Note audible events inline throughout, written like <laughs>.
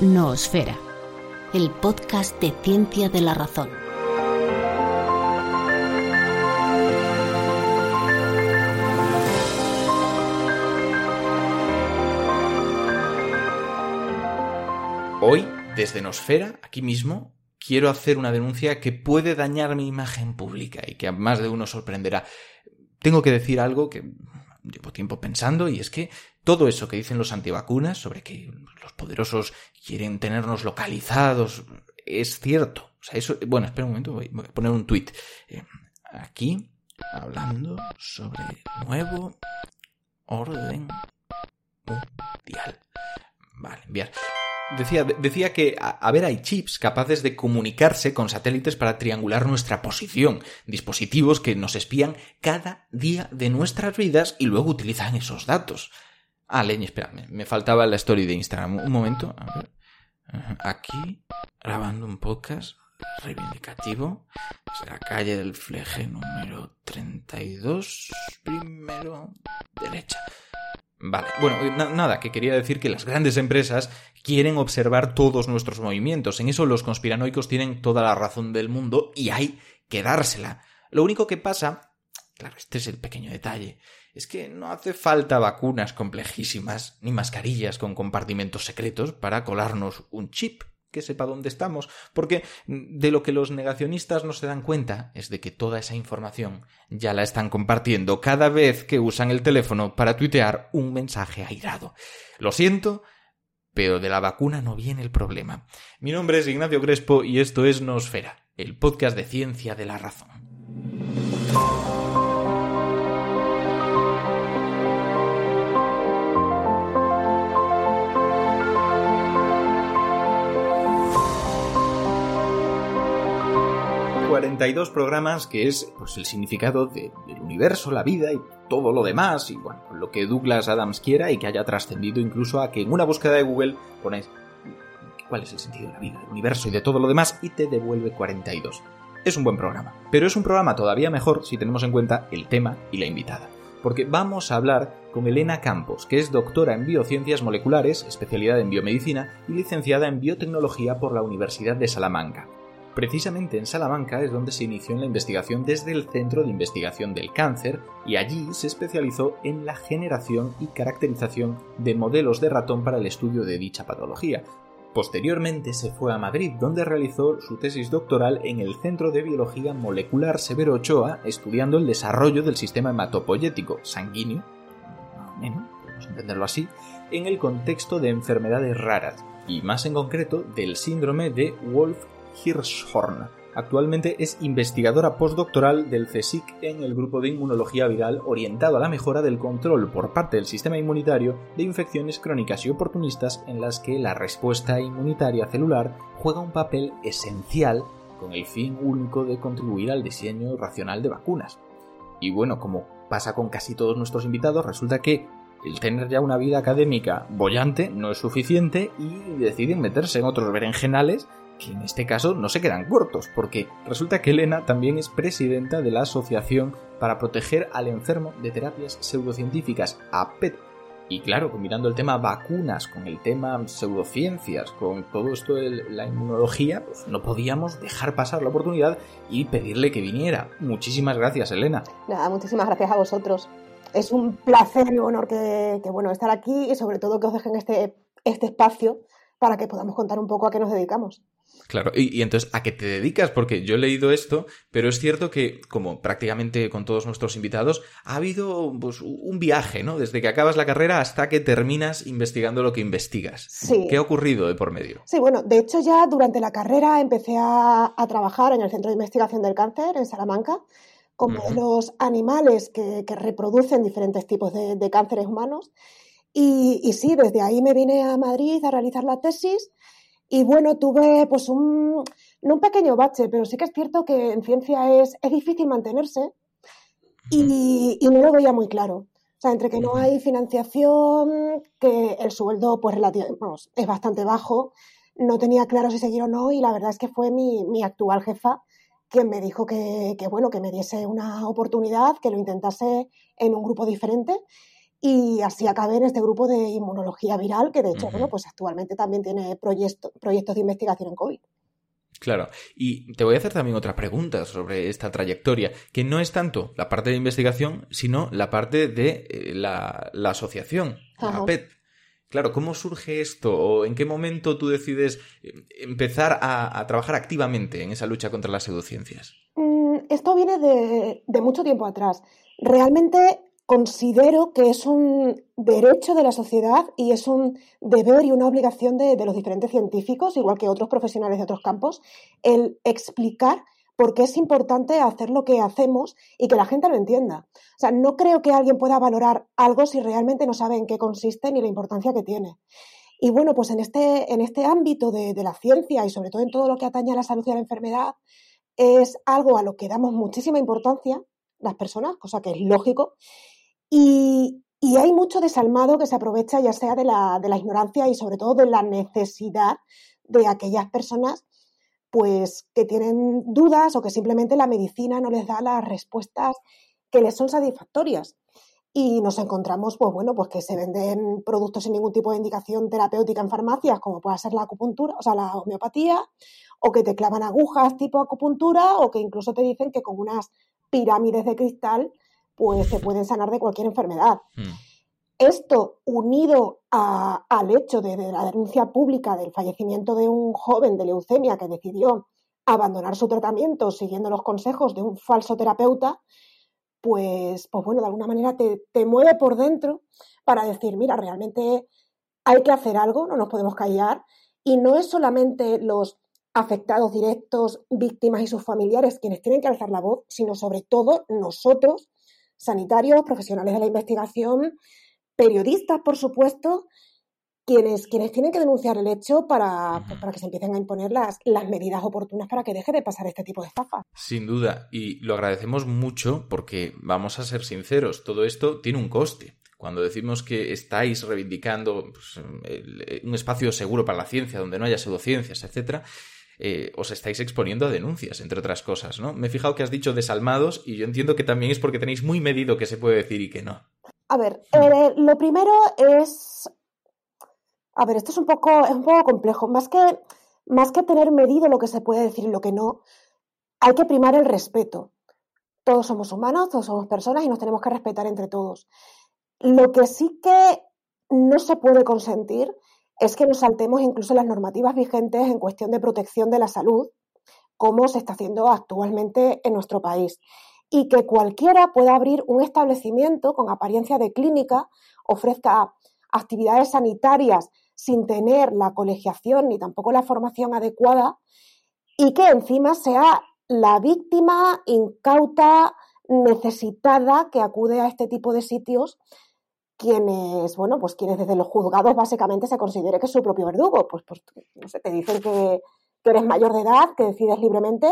Noosfera, el podcast de ciencia de la razón. Hoy, desde Nosfera, aquí mismo, quiero hacer una denuncia que puede dañar mi imagen pública y que a más de uno sorprenderá. Tengo que decir algo que llevo tiempo pensando y es que todo eso que dicen los antivacunas sobre que los poderosos quieren tenernos localizados es cierto. O sea, eso, bueno, espera un momento, voy, a poner un tuit. Eh, aquí, hablando sobre nuevo orden mundial. Vale, enviar. Decía, decía que, a, a, ver, hay chips capaces de comunicarse con satélites para triangular nuestra posición, dispositivos que nos espían cada día de nuestras vidas y luego utilizan esos datos. Ah, leña, espera, me, me faltaba la story de Instagram. Un momento, a ver. Aquí, grabando un podcast reivindicativo, es la calle del Fleje número 32, primero, derecha. Vale, bueno, na nada, que quería decir que las grandes empresas quieren observar todos nuestros movimientos. En eso los conspiranoicos tienen toda la razón del mundo y hay que dársela. Lo único que pasa, claro, este es el pequeño detalle, es que no hace falta vacunas complejísimas ni mascarillas con compartimentos secretos para colarnos un chip que sepa dónde estamos, porque de lo que los negacionistas no se dan cuenta es de que toda esa información ya la están compartiendo cada vez que usan el teléfono para tuitear un mensaje airado. Lo siento, pero de la vacuna no viene el problema. Mi nombre es Ignacio Crespo y esto es Nosfera, el podcast de ciencia de la razón. Dos programas que es pues, el significado de, del universo, la vida y todo lo demás, y bueno, lo que Douglas Adams quiera y que haya trascendido incluso a que en una búsqueda de Google ponéis cuál es el sentido de la vida, del universo y de todo lo demás y te devuelve 42. Es un buen programa, pero es un programa todavía mejor si tenemos en cuenta el tema y la invitada. Porque vamos a hablar con Elena Campos, que es doctora en biociencias moleculares, especialidad en biomedicina y licenciada en biotecnología por la Universidad de Salamanca. Precisamente en Salamanca es donde se inició en la investigación desde el Centro de Investigación del Cáncer y allí se especializó en la generación y caracterización de modelos de ratón para el estudio de dicha patología. Posteriormente se fue a Madrid, donde realizó su tesis doctoral en el Centro de Biología Molecular Severo Ochoa, estudiando el desarrollo del sistema hematopoyético sanguíneo, podemos entenderlo así, en el contexto de enfermedades raras, y más en concreto del síndrome de Wolf Hirschhorn. Actualmente es investigadora postdoctoral del CSIC en el grupo de inmunología viral orientado a la mejora del control por parte del sistema inmunitario de infecciones crónicas y oportunistas en las que la respuesta inmunitaria celular juega un papel esencial con el fin único de contribuir al diseño racional de vacunas. Y bueno, como pasa con casi todos nuestros invitados, resulta que el tener ya una vida académica bollante no es suficiente y deciden meterse en otros berenjenales que en este caso no se quedan cortos, porque resulta que Elena también es presidenta de la Asociación para Proteger al Enfermo de Terapias Pseudocientíficas, APET. Y claro, combinando el tema vacunas con el tema pseudociencias, con todo esto de la inmunología, pues no podíamos dejar pasar la oportunidad y pedirle que viniera. Muchísimas gracias, Elena. Nada, muchísimas gracias a vosotros. Es un placer y un honor que, que, bueno, estar aquí y sobre todo que os dejen este, este espacio para que podamos contar un poco a qué nos dedicamos. Claro, y, y, entonces, ¿a qué te dedicas? Porque yo he leído esto, pero es cierto que, como prácticamente con todos nuestros invitados, ha habido pues, un viaje, ¿no? Desde que acabas la carrera hasta que terminas investigando lo que investigas. Sí. ¿Qué ha ocurrido de por medio? Sí, bueno, de hecho ya durante la carrera empecé a, a trabajar en el Centro de Investigación del Cáncer en Salamanca con modelos animales que, que, reproducen diferentes tipos de, de cánceres humanos. Y, y sí, desde ahí me vine a Madrid a realizar la tesis y bueno, tuve pues un, no un pequeño bache, pero sí que es cierto que en ciencia es, es difícil mantenerse y, y, no lo veía muy claro. O sea, entre que no hay financiación, que el sueldo pues vamos, es bastante bajo, no tenía claro si seguir o no y la verdad es que fue mi, mi actual jefa quien me dijo que, que, bueno, que me diese una oportunidad, que lo intentase en un grupo diferente y así acabé en este grupo de inmunología viral, que de hecho, uh -huh. bueno, pues actualmente también tiene proyecto, proyectos de investigación en COVID. Claro, y te voy a hacer también otra pregunta sobre esta trayectoria, que no es tanto la parte de investigación, sino la parte de eh, la, la, asociación, Ajá. la PET. Claro, ¿cómo surge esto? ¿O en qué momento tú decides eh, empezar a, a trabajar activamente en esa lucha contra las pseudociencias? Mm, esto viene de, de mucho tiempo atrás. Realmente considero que es un derecho de la sociedad y es un deber y una obligación de, los diferentes científicos, igual que otros profesionales de otros campos, el explicar por qué es importante hacer lo que hacemos y que la gente lo entienda. O sea, no creo que alguien pueda valorar algo si realmente no sabe en qué consiste ni la importancia que tiene. Y bueno, pues en este, en este ámbito de, de la ciencia y sobre todo en todo lo que atañe a la salud y a la enfermedad, es algo a lo que damos muchísima importancia las personas, cosa que es lógico, y, hay mucho desalmado que se aprovecha ya sea de la, de la, ignorancia y sobre todo de la necesidad de aquellas personas pues que tienen dudas o que simplemente la medicina no les da las respuestas que les son satisfactorias. Y nos encontramos, pues bueno, pues que se venden productos sin ningún tipo de indicación terapéutica en farmacias, como puede ser la acupuntura, o sea, la homeopatía, o que te clavan agujas tipo acupuntura, o que incluso te dicen que con unas pirámides de cristal pues se pueden sanar de cualquier enfermedad. Mm. Esto, unido a, al hecho de, de, la denuncia pública del fallecimiento de un joven de leucemia que decidió abandonar su tratamiento siguiendo los consejos de un falso terapeuta, pues, pues bueno, de alguna manera te, te mueve por dentro para decir, mira, realmente hay que hacer algo, no nos podemos callar, y no es solamente los afectados directos, víctimas y sus familiares quienes tienen que alzar la voz, sino sobre todo nosotros, sanitarios, profesionales de la investigación, periodistas, por supuesto, quienes, quienes tienen que denunciar el hecho para, para que se empiecen a imponer las, las medidas oportunas para que deje de pasar este tipo de estafa. Sin duda, y lo agradecemos mucho porque, vamos a ser sinceros, todo esto tiene un coste. Cuando decimos que estáis reivindicando pues, el, un espacio seguro para la ciencia, donde no haya pseudociencias, etcétera, eh, os estáis exponiendo a denuncias, entre otras cosas, ¿no? Me he fijado que has dicho desalmados y yo entiendo que también es porque tenéis muy medido qué se puede decir y qué no. A ver, eh, lo primero es... A ver, esto es un poco, es un poco complejo. Más que, más que tener medido lo que se puede decir y lo que no, hay que primar el respeto. Todos somos humanos, todos somos personas y nos tenemos que respetar entre todos. Lo que sí que no se puede consentir es que nos saltemos incluso las normativas vigentes en cuestión de protección de la salud, como se está haciendo actualmente en nuestro país. Y que cualquiera pueda abrir un establecimiento con apariencia de clínica, ofrezca actividades sanitarias sin tener la colegiación ni tampoco la formación adecuada y que encima sea la víctima incauta, necesitada que acude a este tipo de sitios quienes, bueno, pues quienes desde los juzgados básicamente se considere que es su propio verdugo, pues, pues no sé, te dicen que, eres mayor de edad, que decides libremente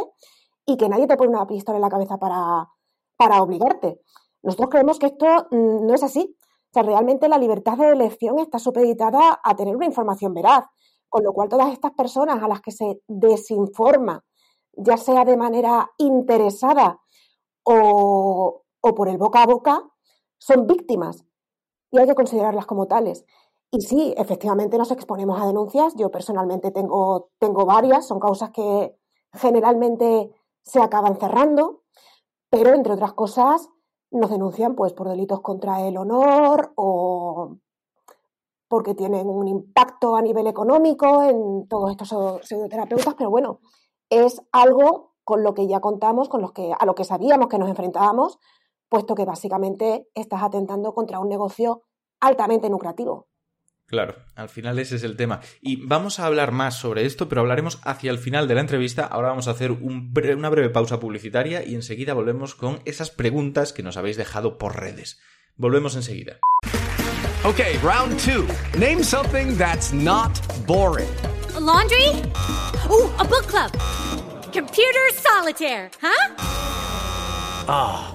y que nadie te pone una pistola en la cabeza para, para obligarte. Nosotros creemos que esto mm, no es así. O sea, realmente la libertad de elección está supeditada a tener una información veraz, con lo cual todas estas personas a las que se desinforma, ya sea de manera interesada o, o por el boca a boca, son víctimas y hay que considerarlas como tales. Y sí, efectivamente nos exponemos a denuncias. Yo personalmente tengo, tengo varias, son causas que generalmente se acaban cerrando, pero entre otras cosas nos denuncian pues por delitos contra el honor o, porque tienen un impacto a nivel económico en todos estos pseudoterapeutas, pero bueno, es algo con lo que ya contamos, con los que, a lo que sabíamos que nos enfrentábamos, puesto que básicamente estás atentando contra un negocio altamente lucrativo. Claro, al final ese es el tema. Y vamos a hablar más sobre esto, pero hablaremos hacia el final de la entrevista. Ahora vamos a hacer una breve pausa publicitaria y enseguida volvemos con esas preguntas que nos habéis dejado por redes. Volvemos enseguida. Ok, round two. Name something that's not boring. laundry? Oh, a book club. Computer solitaire, huh? Ah,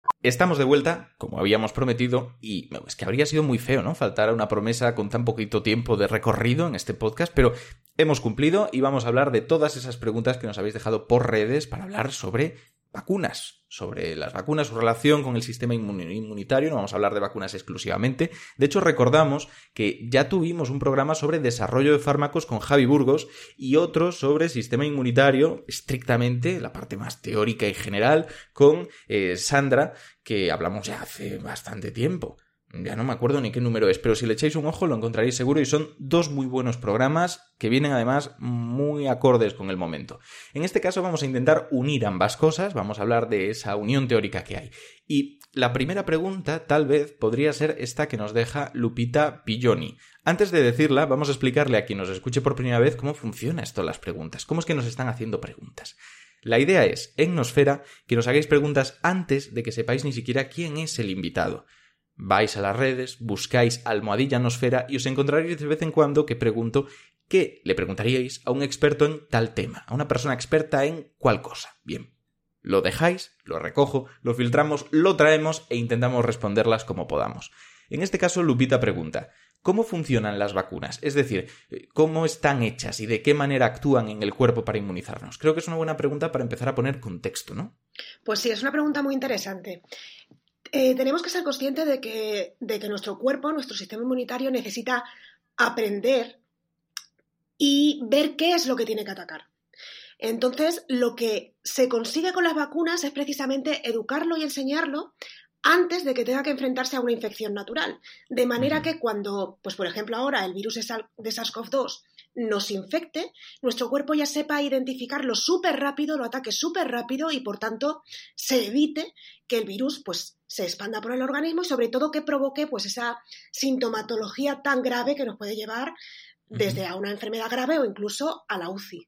Estamos de vuelta, como habíamos prometido, y es que habría sido muy feo, ¿no? Faltar a una promesa con tan poquito tiempo de recorrido en este podcast, pero hemos cumplido y vamos a hablar de todas esas preguntas que nos habéis dejado por redes para hablar sobre vacunas, sobre las vacunas, su relación con el sistema inmunitario, no vamos a hablar de vacunas exclusivamente. De hecho, recordamos que ya tuvimos un programa sobre desarrollo de fármacos con Javi Burgos y otro sobre sistema inmunitario, estrictamente, la parte más teórica y general, con eh, Sandra, que hablamos ya hace bastante tiempo. Ya no me acuerdo ni qué número es, pero si le echáis un ojo lo encontraréis seguro y son dos muy buenos programas que vienen además muy acordes con el momento. En este caso vamos a intentar unir ambas cosas, vamos a hablar de esa unión teórica que hay. Y la primera pregunta tal vez podría ser esta que nos deja Lupita Pilloni. Antes de decirla, vamos a explicarle a quien nos escuche por primera vez cómo funciona esto las preguntas, cómo es que nos están haciendo preguntas. La idea es, en Nosfera, que nos hagáis preguntas antes de que sepáis ni siquiera quién es el invitado. Vais a las redes, buscáis almohadilla nosfera y os encontraréis de vez en cuando que pregunto qué le preguntaríais a un experto en tal tema, a una persona experta en cuál cosa. Bien, lo dejáis, lo recojo, lo filtramos, lo traemos e intentamos responderlas como podamos. En este caso, Lupita pregunta, ¿cómo funcionan las vacunas? Es decir, ¿cómo están hechas y de qué manera actúan en el cuerpo para inmunizarnos? Creo que es una buena pregunta para empezar a poner contexto, ¿no? Pues sí, es una pregunta muy interesante. Eh, tenemos que ser conscientes de que, de que nuestro cuerpo, nuestro sistema inmunitario necesita aprender y ver qué es lo que tiene que atacar. Entonces, lo que se consigue con las vacunas es precisamente educarlo y enseñarlo antes de que tenga que enfrentarse a una infección natural. De manera que cuando, pues por ejemplo ahora el virus de SARS-CoV-2 nos infecte, nuestro cuerpo ya sepa identificarlo súper rápido, lo ataque súper rápido y por tanto se evite que el virus pues se expanda por el organismo y sobre todo que provoque pues esa sintomatología tan grave que nos puede llevar desde a una enfermedad grave o incluso a la UCI.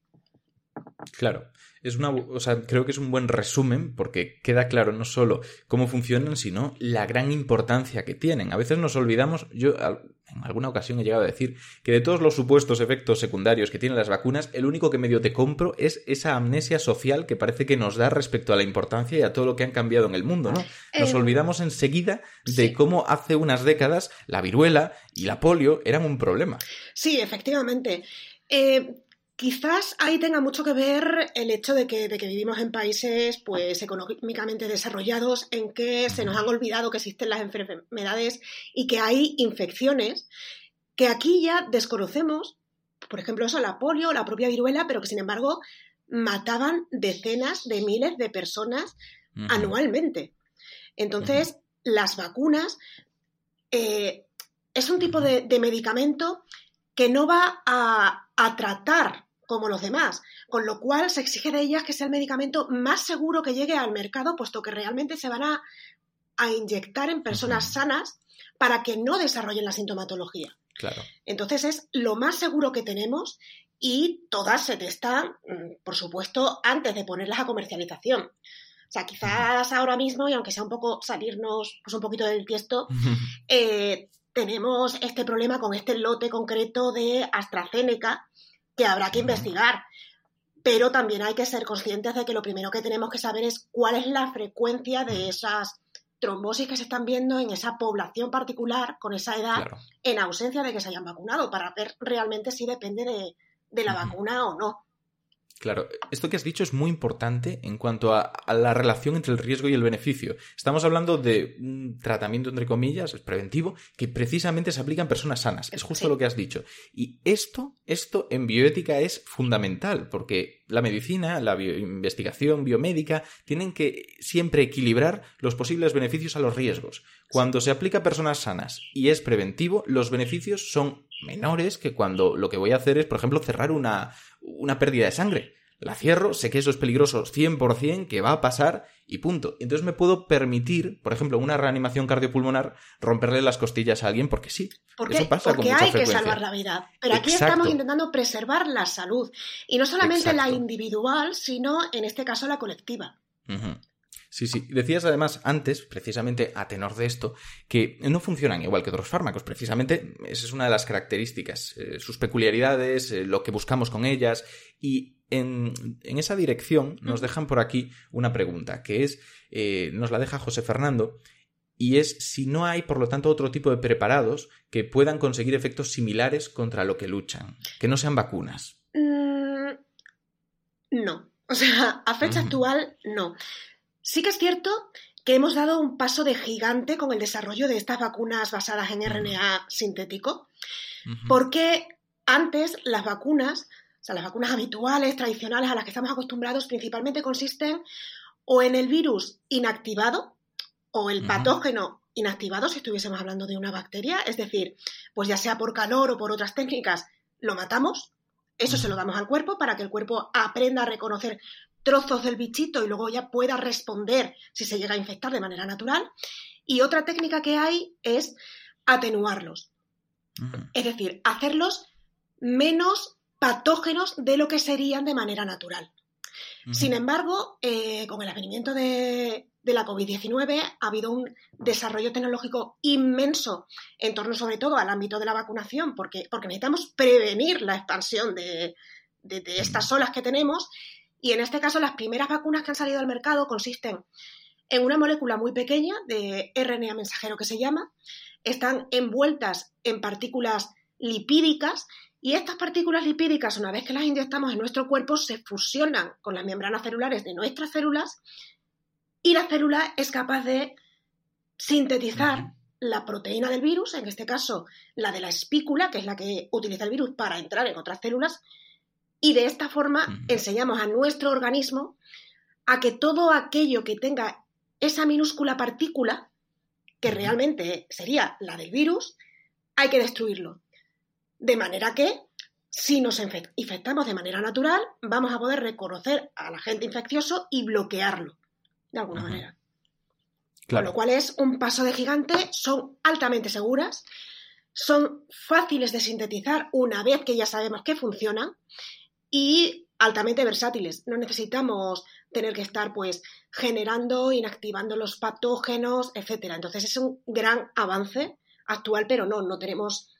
Claro, es una, o sea, creo que es un buen resumen porque queda claro no solo cómo funcionan, sino la gran importancia que tienen. A veces nos olvidamos, yo en alguna ocasión he llegado a decir que de todos los supuestos efectos secundarios que tienen las vacunas, el único que medio te compro es esa amnesia social que parece que nos da respecto a la importancia y a todo lo que han cambiado en el mundo, ¿no? Nos Eh, olvidamos enseguida de cómo hace unas décadas la viruela y la polio eran un problema. Sí, efectivamente. Eh, quizás ahí tenga mucho que ver el hecho de que, de que vivimos en países pues económicamente desarrollados en que se nos han olvidado que existen las enfermedades y que hay infecciones que aquí ya desconocemos, por ejemplo eso, la polio, la propia viruela, pero que sin embargo mataban decenas de miles de personas anualmente. Entonces, las vacunas eh, es un tipo de, de medicamento que no va a, a tratar como los demás, con lo cual se exige de ellas que sea el medicamento más seguro que llegue al mercado, puesto que realmente se van a, a inyectar en personas sanas para que no desarrollen la sintomatología. Claro. Entonces es lo más seguro que tenemos y todas se testan, mm, por supuesto, antes de ponerlas a comercialización. sea, quizás ahora mismo, y aunque sea un poco salirnos pues, un poquito del tiesto, eh, tenemos este problema con este lote concreto de AstraZeneca que habrá que investigar. Pero también hay que ser conscientes de que lo primero que tenemos que saber es cuál es la frecuencia de esas trombosis que se están viendo en esa población particular con esa edad en ausencia de que se hayan vacunado para ver realmente si depende de, la vacuna o no. Claro, esto que has dicho es muy importante en cuanto a, la relación entre el riesgo y el beneficio. Estamos hablando de un tratamiento, entre comillas, es preventivo, que precisamente se aplica en personas sanas. Es justo lo que has dicho. Y esto, esto en bioética es fundamental, porque la medicina, la investigación biomédica, tienen que siempre equilibrar los posibles beneficios a los riesgos. Cuando se aplica a personas sanas y es preventivo, los beneficios son menores que cuando lo que voy a hacer es, por ejemplo, cerrar una, una pérdida de sangre. La cierro, sé que eso es peligroso 100%, que va a pasar y punto. Entonces me puedo permitir, por ejemplo, una reanimación cardiopulmonar, romperle las costillas a alguien porque sí. Porque, eso pasa porque con mucha hay que salvar la vida. Pero aquí estamos intentando preservar la salud. Y no solamente la individual, sino en este caso la colectiva. Sí, sí. Decías además antes, precisamente a tenor de esto, que no funcionan igual que otros fármacos. Precisamente esa es una de las características, eh, sus peculiaridades, eh, lo que buscamos con ellas. Y en, esa dirección nos dejan por aquí una pregunta, que es, eh, nos la deja José Fernando, y es si no hay, por lo tanto, otro tipo de preparados que puedan conseguir efectos similares contra lo que luchan, que no sean vacunas. Mm, no. O sea, a fecha actual, no. Sí que es cierto que hemos dado un paso de gigante con el desarrollo de estas vacunas basadas en RNA sintético, porque antes las vacunas, o sea, las vacunas habituales, tradicionales a las que estamos acostumbrados, principalmente consisten o en el virus inactivado o el patógeno inactivado, si estuviésemos hablando de una bacteria, es decir, pues ya sea por calor o por otras técnicas, lo matamos, eso se lo damos al cuerpo para que el cuerpo aprenda a reconocer trozos del bichito y luego ya pueda responder si se llega a infectar de manera natural. Y otra técnica que hay es atenuarlos. Es decir, hacerlos menos patógenos de lo que serían de manera natural. Sin embargo, eh, con el advenimiento de, la COVID-19 ha habido un desarrollo tecnológico inmenso en torno sobre todo al ámbito de la vacunación, porque, porque necesitamos prevenir la expansión de, de estas olas que tenemos. Y en este caso, las primeras vacunas que han salido al mercado consisten en una molécula muy pequeña de RNA mensajero que se llama, están envueltas en partículas lipídicas y estas partículas lipídicas, una vez que las inyectamos en nuestro cuerpo, se fusionan con las membranas celulares de nuestras células y la célula es capaz de sintetizar la proteína del virus, en este caso la de la espícula, que es la que utiliza el virus para entrar en otras células, y de esta forma enseñamos a nuestro organismo a que todo aquello que tenga esa minúscula partícula, que realmente sería la del virus, hay que destruirlo. De manera que, si nos infectamos de manera natural, vamos a poder reconocer al agente infeccioso y bloquearlo, de alguna manera. Con lo cual es un paso de gigante, son altamente seguras, son fáciles de sintetizar una vez que ya sabemos que funcionan y altamente versátiles. No necesitamos tener que estar pues generando, inactivando los patógenos, etcétera. Entonces es un gran avance actual, pero no, no tenemos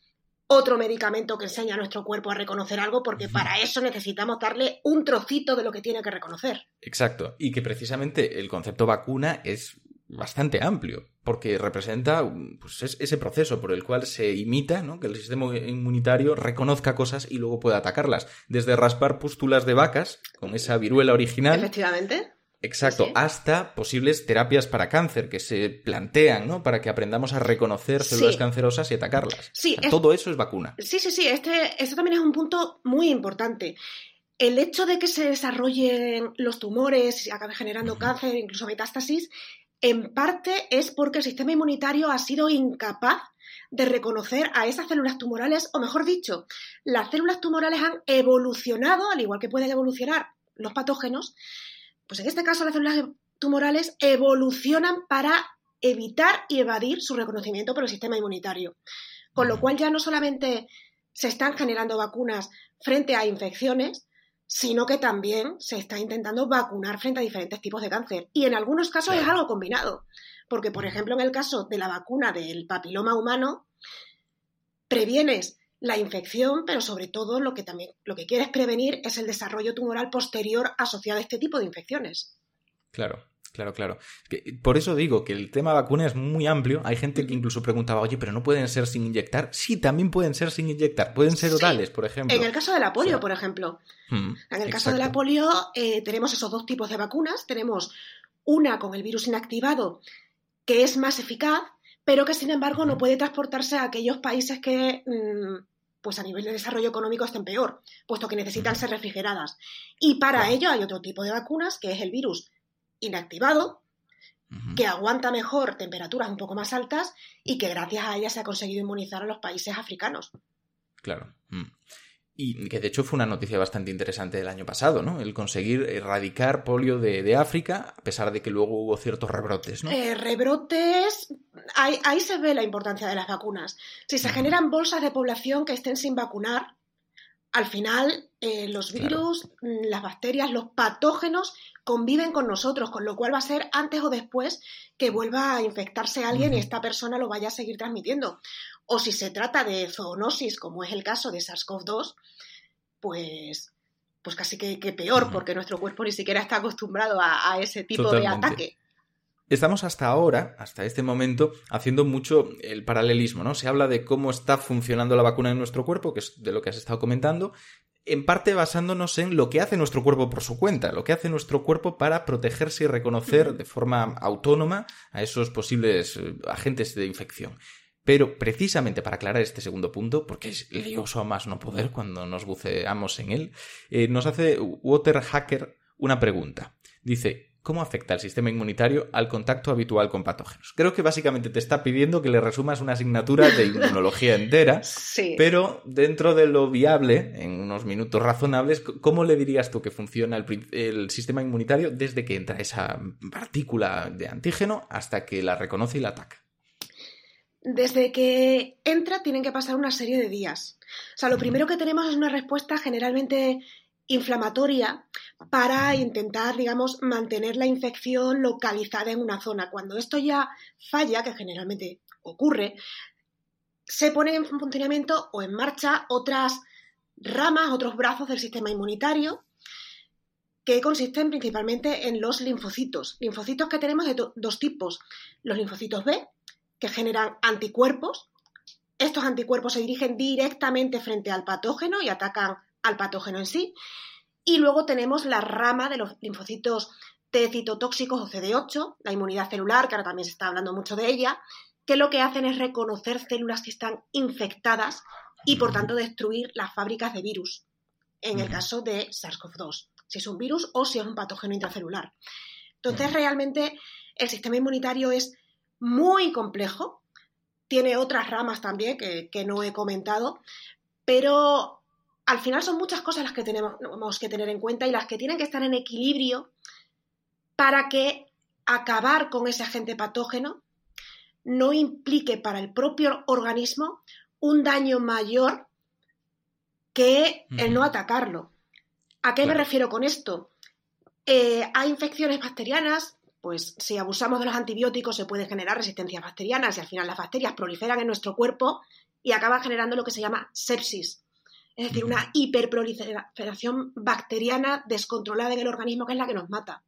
otro medicamento que enseñe a nuestro cuerpo a reconocer algo, porque para eso necesitamos darle un trocito de lo que tiene que reconocer. Exacto, y que precisamente el concepto vacuna es bastante amplio, porque representa pues, ese proceso por el cual se imita ¿no? que el sistema inmunitario reconozca cosas y luego pueda atacarlas. Desde raspar pústulas de vacas con esa viruela original. Efectivamente. Exacto, hasta posibles terapias para cáncer que se plantean, ¿no? Para que aprendamos a reconocer células cancerosas y atacarlas. Sí, todo eso es vacuna. Sí, sí, sí. Este, este también es un punto muy importante. El hecho de que se desarrollen los tumores y acabe generando cáncer, incluso metástasis, en parte es porque el sistema inmunitario ha sido incapaz de reconocer a esas células tumorales, o mejor dicho, las células tumorales han evolucionado, al igual que pueden evolucionar los patógenos, pues en este caso las células tumorales evolucionan para evitar y evadir su reconocimiento por el sistema inmunitario. Con lo cual ya no solamente se están generando vacunas frente a infecciones, sino que también se está intentando vacunar frente a diferentes tipos de cáncer. Y en algunos casos es algo combinado, porque por ejemplo en el caso de la vacuna del papiloma humano, previenes la infección, pero sobre todo lo que también lo que quieres prevenir es el desarrollo tumoral posterior asociado a este tipo de infecciones. Claro, claro, claro. Por eso digo que el tema vacuna es muy amplio. Hay gente que incluso preguntaba, oye, pero no pueden ser sin inyectar. Sí, también pueden ser sin inyectar. Pueden ser orales, por ejemplo. En el caso de la polio, por ejemplo. Mm, en el caso de la polio, eh, tenemos esos dos tipos de vacunas. Tenemos una con el virus inactivado, que es más eficaz, pero que sin embargo no puede transportarse a aquellos países que mm, pues a nivel de desarrollo económico estén peor, puesto que necesitan ser refrigeradas. Y para ello hay otro tipo de vacunas, que es el virus inactivado, que aguanta mejor temperaturas un poco más altas y que gracias a ella se ha conseguido inmunizar a los países africanos. Claro. Mm. Y que de hecho fue una noticia bastante interesante del año pasado, ¿no? El conseguir erradicar polio de, África, a pesar de que luego hubo ciertos rebrotes, ¿no? Eh, rebrotes, ahí, ahí, se ve la importancia de las vacunas. Si se generan bolsas de población que estén sin vacunar, al final eh, los virus, mm, las bacterias, los patógenos conviven con nosotros, con lo cual va a ser antes o después que vuelva a infectarse alguien y esta persona lo vaya a seguir transmitiendo. O si se trata de zoonosis, como es el caso de SARS-CoV-2, pues, pues casi que, peor, porque nuestro cuerpo ni siquiera está acostumbrado a, ese tipo de ataque. Estamos hasta ahora, hasta este momento, haciendo mucho el paralelismo, ¿no? Se habla de cómo está funcionando la vacuna en nuestro cuerpo, que es de lo que has estado comentando, en parte basándonos en lo que hace nuestro cuerpo por su cuenta, lo que hace nuestro cuerpo para protegerse y reconocer de forma autónoma a esos posibles eh, agentes de infección. Pero precisamente para aclarar este segundo punto, porque es lioso a más no poder cuando nos buceamos en él, eh, nos hace Water Hacker una pregunta. Dice, ¿Cómo afecta el sistema inmunitario al contacto habitual con patógenos? Creo que básicamente te está pidiendo que le resumas una asignatura de inmunología <laughs> entera, pero dentro de lo viable, en unos minutos razonables, ¿cómo le dirías tú que funciona el, el, sistema inmunitario desde que entra esa partícula de antígeno hasta que la reconoce y la ataca? Desde que entra tienen que pasar una serie de días. O sea, lo primero que tenemos es una respuesta generalmente inflamatoria para intentar, digamos, mantener la infección localizada en una zona. Cuando esto ya falla, que generalmente ocurre, se ponen en funcionamiento o en marcha otras ramas, otros brazos del sistema inmunitario, que consisten principalmente en los linfocitos. Linfocitos que tenemos de dos tipos. Los linfocitos B, que generan anticuerpos. Estos anticuerpos se dirigen directamente frente al patógeno y atacan al patógeno en sí. Y luego tenemos la rama de los linfocitos T citotóxicos o CD8, la inmunidad celular, que ahora también se está hablando mucho de ella, que lo que hacen es reconocer células que están infectadas y por tanto destruir las fábricas de virus, en el caso de SARS-CoV-2, si es un virus o si es un patógeno intracelular. Entonces, realmente el sistema inmunitario es muy complejo, tiene otras ramas también que, que no he comentado, pero al final son muchas cosas las que tenemos que tener en cuenta y las que tienen que estar en equilibrio para que acabar con ese agente patógeno no implique para el propio organismo un daño mayor que el no atacarlo. ¿A qué me refiero con esto? Eh, hay infecciones bacterianas, pues si abusamos de los antibióticos se pueden generar resistencias bacterianas y al final las bacterias proliferan en nuestro cuerpo y acaban generando lo que se llama sepsis es decir, una hiperproliferación bacteriana descontrolada en el organismo que es la que nos mata.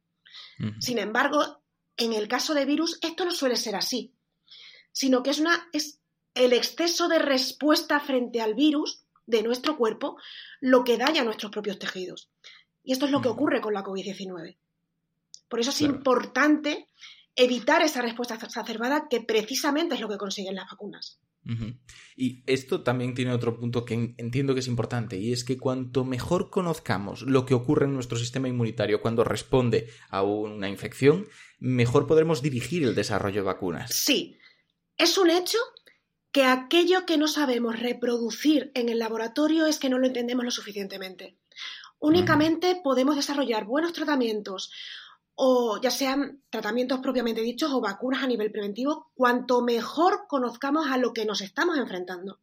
Sin embargo, en el caso de virus, esto no suele ser así, sino que es, una, es el exceso de respuesta frente al virus de nuestro cuerpo lo que daña a nuestros propios tejidos. Y esto es lo que ocurre con la COVID-19. Por eso es importante evitar esa respuesta exacerbada que precisamente es lo que consiguen las vacunas. Y esto también tiene otro punto que entiendo que es importante, y es que cuanto mejor conozcamos lo que ocurre en nuestro sistema inmunitario cuando responde a una infección, mejor podremos dirigir el desarrollo de vacunas. Sí, es un hecho que aquello que no sabemos reproducir en el laboratorio es que no lo entendemos lo suficientemente. Únicamente podemos desarrollar buenos tratamientos o ya sean tratamientos propiamente dichos o vacunas a nivel preventivo, cuanto mejor conozcamos a lo que nos estamos enfrentando.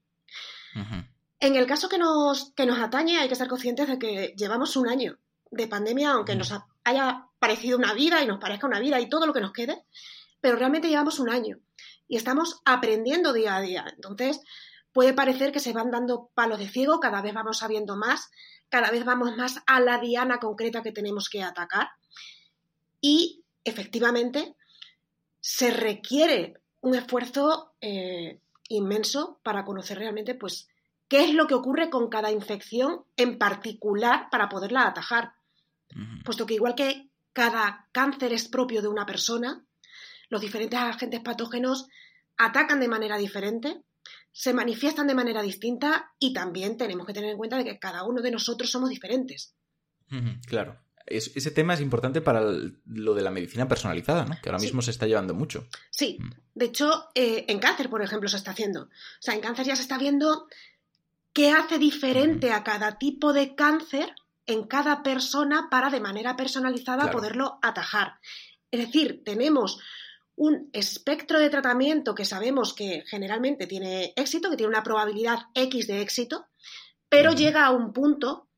En el caso que nos, que nos atañe, hay que ser conscientes de que llevamos un año de pandemia, aunque nos haya parecido una vida y nos parezca una vida y todo lo que nos quede, pero realmente llevamos un año y estamos aprendiendo día a día. Entonces, puede parecer que se van dando palos de ciego, cada vez vamos sabiendo más, cada vez vamos más a la diana concreta que tenemos que atacar y efectivamente se requiere un esfuerzo eh, inmenso para conocer realmente pues qué es lo que ocurre con cada infección en particular para poderla atajar. Puesto que igual que cada cáncer es propio de una persona, los diferentes agentes patógenos atacan de manera diferente, se manifiestan de manera distinta y también tenemos que tener en cuenta de que cada uno de nosotros somos diferentes. Claro. Ese tema es importante para lo de la medicina personalizada, ¿no? que ahora mismo se está llevando mucho. Sí, mm. de hecho, eh, en cáncer, por ejemplo, se está haciendo. O sea, en cáncer ya se está viendo qué hace diferente a cada tipo de cáncer en cada persona para de manera personalizada poderlo atajar. Es decir, tenemos un espectro de tratamiento que sabemos que generalmente tiene éxito, que tiene una probabilidad X de éxito, pero llega a un punto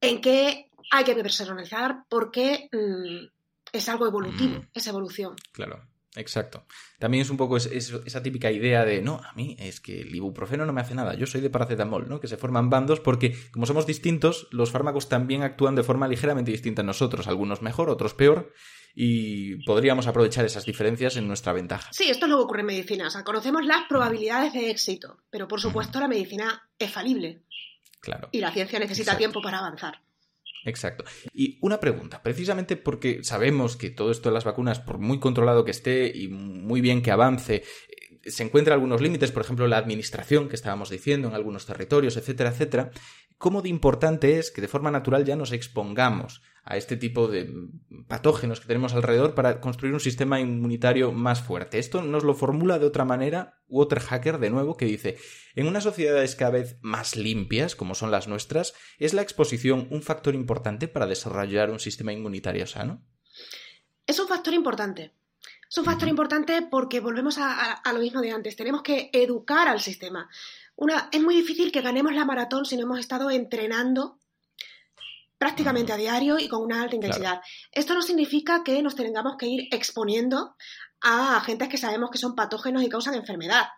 en que hay que personalizar porque mm, es algo evolutivo, es evolución. Claro. Exacto. También es un poco esa típica idea de, no, a mí es que el ibuprofeno no me hace nada, yo soy de paracetamol, ¿no? Que se forman bandos porque, como somos distintos, los fármacos también actúan de forma ligeramente distinta en nosotros, algunos mejor, otros peor, y podríamos aprovechar esas diferencias en nuestra ventaja. Sí, esto es lo que ocurre en medicina. O sea, conocemos las probabilidades de éxito, pero por supuesto la medicina es falible. Claro. Y la ciencia necesita tiempo para avanzar. Exacto. Y una pregunta, precisamente porque sabemos que todo esto de las vacunas, por muy controlado que esté y muy bien que avance, eh, se encuentra algunos límites, por ejemplo, la administración que estábamos diciendo en algunos territorios, etcétera, etcétera. ¿Cómo de importante es que de forma natural ya nos expongamos a este tipo de patógenos que tenemos alrededor para construir un sistema inmunitario más fuerte. Esto nos lo formula de otra manera Water Hacker de nuevo que dice, en unas sociedades cada vez más limpias, como son las nuestras, ¿es la exposición un factor importante para desarrollar un sistema inmunitario sano? Es un factor importante. Es un factor importante porque volvemos a, lo mismo de antes. Tenemos que educar al sistema. Una, es muy difícil que ganemos la maratón si no hemos estado entrenando prácticamente a diario y con una alta intensidad. Esto no significa que nos tengamos que ir exponiendo a agentes que sabemos que son patógenos y causan enfermedad.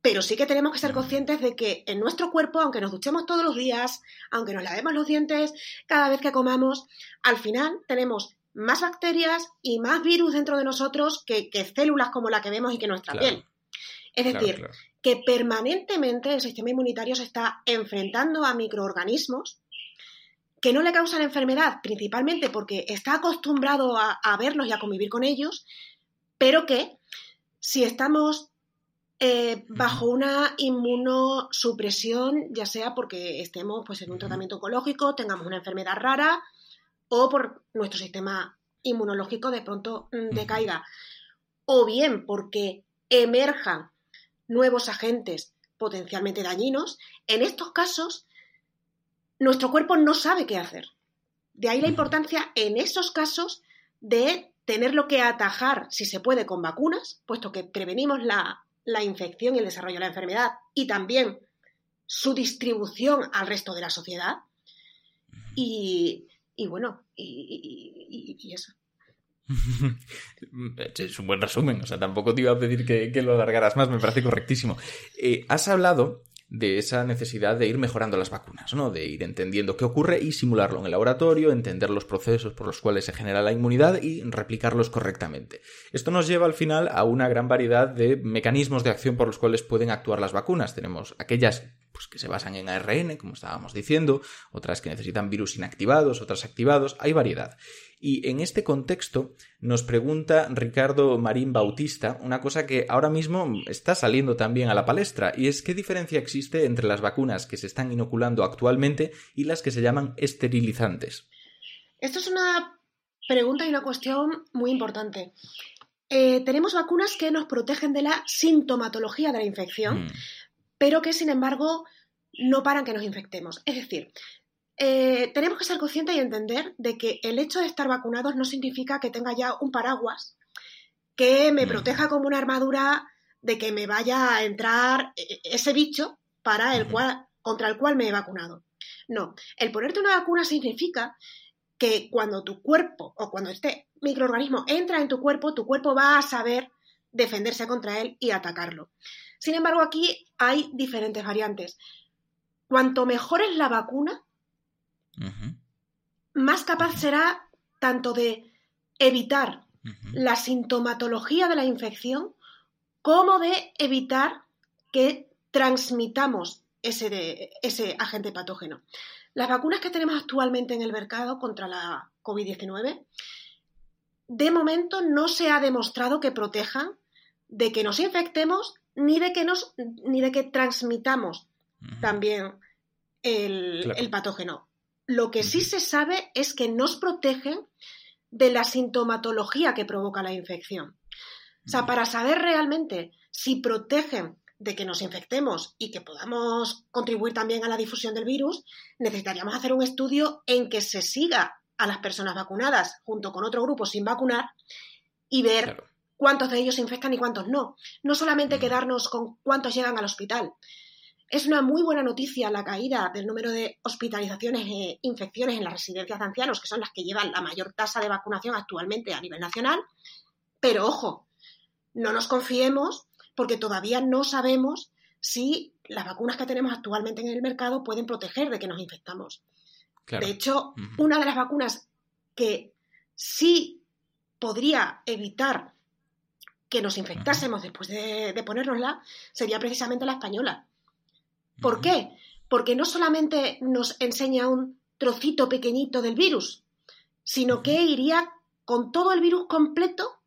Pero sí que tenemos que ser conscientes de que en nuestro cuerpo, aunque nos duchemos todos los días, aunque nos lavemos los dientes cada vez que comamos, al final tenemos más bacterias y más virus dentro de nosotros que, células como la que vemos y que nuestra piel. Es decir, que permanentemente el sistema inmunitario se está enfrentando a microorganismos que no le causan enfermedad, principalmente porque está acostumbrado a, verlos y a convivir con ellos, pero que si estamos eh, bajo una inmunosupresión, ya sea porque estemos pues, en un tratamiento oncológico, tengamos una enfermedad rara o por nuestro sistema inmunológico de pronto mm, decaiga, o bien porque emerjan nuevos agentes potencialmente dañinos, en estos casos nuestro cuerpo no sabe qué hacer. De ahí la importancia en esos casos de tenerlo que atajar, si se puede, con vacunas, puesto que prevenimos la, infección y el desarrollo de la enfermedad y también su distribución al resto de la sociedad. Y, bueno, y, eso. <laughs> es un buen resumen, o sea, tampoco te iba a pedir que, lo alargaras más, me parece correctísimo. Eh, has hablado de esa necesidad de ir mejorando las vacunas, ¿no? De ir entendiendo qué ocurre y simularlo en el laboratorio, entender los procesos por los cuales se genera la inmunidad y replicarlos correctamente. Esto nos lleva al final a una gran variedad de mecanismos de acción por los cuales pueden actuar las vacunas. Tenemos aquellas pues, que se basan en ARN, como estábamos diciendo, otras que necesitan virus inactivados, otras activados, hay variedad. Y en este contexto nos pregunta Ricardo Marín Bautista una cosa que ahora mismo está saliendo también a la palestra, y es qué diferencia existe entre las vacunas que se están inoculando actualmente y las que se llaman esterilizantes. Esto es una pregunta y una cuestión muy importante. Eh, tenemos vacunas que nos protegen de la sintomatología de la infección, mm. pero que sin embargo no paran que nos infectemos. Es decir, eh, tenemos que ser conscientes y entender de que el hecho de estar vacunados no significa que tenga ya un paraguas que me proteja como una armadura de que me vaya a entrar eh, ese bicho para el cual, contra el cual me he vacunado. No, el ponerte una vacuna significa que cuando tu cuerpo o cuando este microorganismo entra en tu cuerpo, tu cuerpo va a saber defenderse contra él y atacarlo. Sin embargo, aquí hay diferentes variantes. Cuanto mejor es la vacuna, más capaz será tanto de evitar la sintomatología de la infección como de evitar que transmitamos ese, ese agente patógeno. Las vacunas que tenemos actualmente en el mercado contra la COVID-19, de momento no se ha demostrado que protejan de que nos infectemos ni de que, nos, ni de que transmitamos también el, el, patógeno. Lo que sí se sabe es que nos protegen de la sintomatología que provoca la infección. O sea, para saber realmente si protegen de que nos infectemos y que podamos contribuir también a la difusión del virus, necesitaríamos hacer un estudio en que se siga a las personas vacunadas junto con otro grupo sin vacunar y ver cuántos de ellos se infectan y cuántos no. No solamente quedarnos con cuántos llegan al hospital. Es una muy buena noticia la caída del número de hospitalizaciones e infecciones en las residencias de ancianos, que son las que llevan la mayor tasa de vacunación actualmente a nivel nacional. Pero ojo, no nos confiemos porque todavía no sabemos si las vacunas que tenemos actualmente en el mercado pueden proteger de que nos infectamos. De hecho, una de las vacunas que sí podría evitar que nos infectásemos después de, de ponérnosla sería precisamente la española. ¿Por qué? Porque no solamente nos enseña un trocito pequeñito del virus, sino que iría con todo el virus completo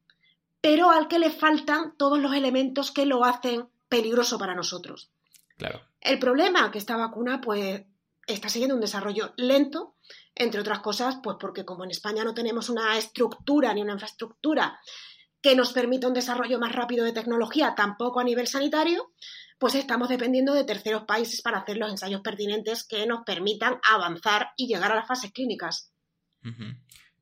pero al que le faltan todos los elementos que lo hacen peligroso para nosotros. Claro. El problema es que esta vacuna, pues, está siguiendo un desarrollo lento, entre otras cosas, pues porque como en España no tenemos una estructura ni una infraestructura que nos permita un desarrollo más rápido de tecnología, tampoco a nivel sanitario, pues estamos dependiendo de terceros países para hacer los ensayos pertinentes que nos permitan avanzar y llegar a las fases clínicas.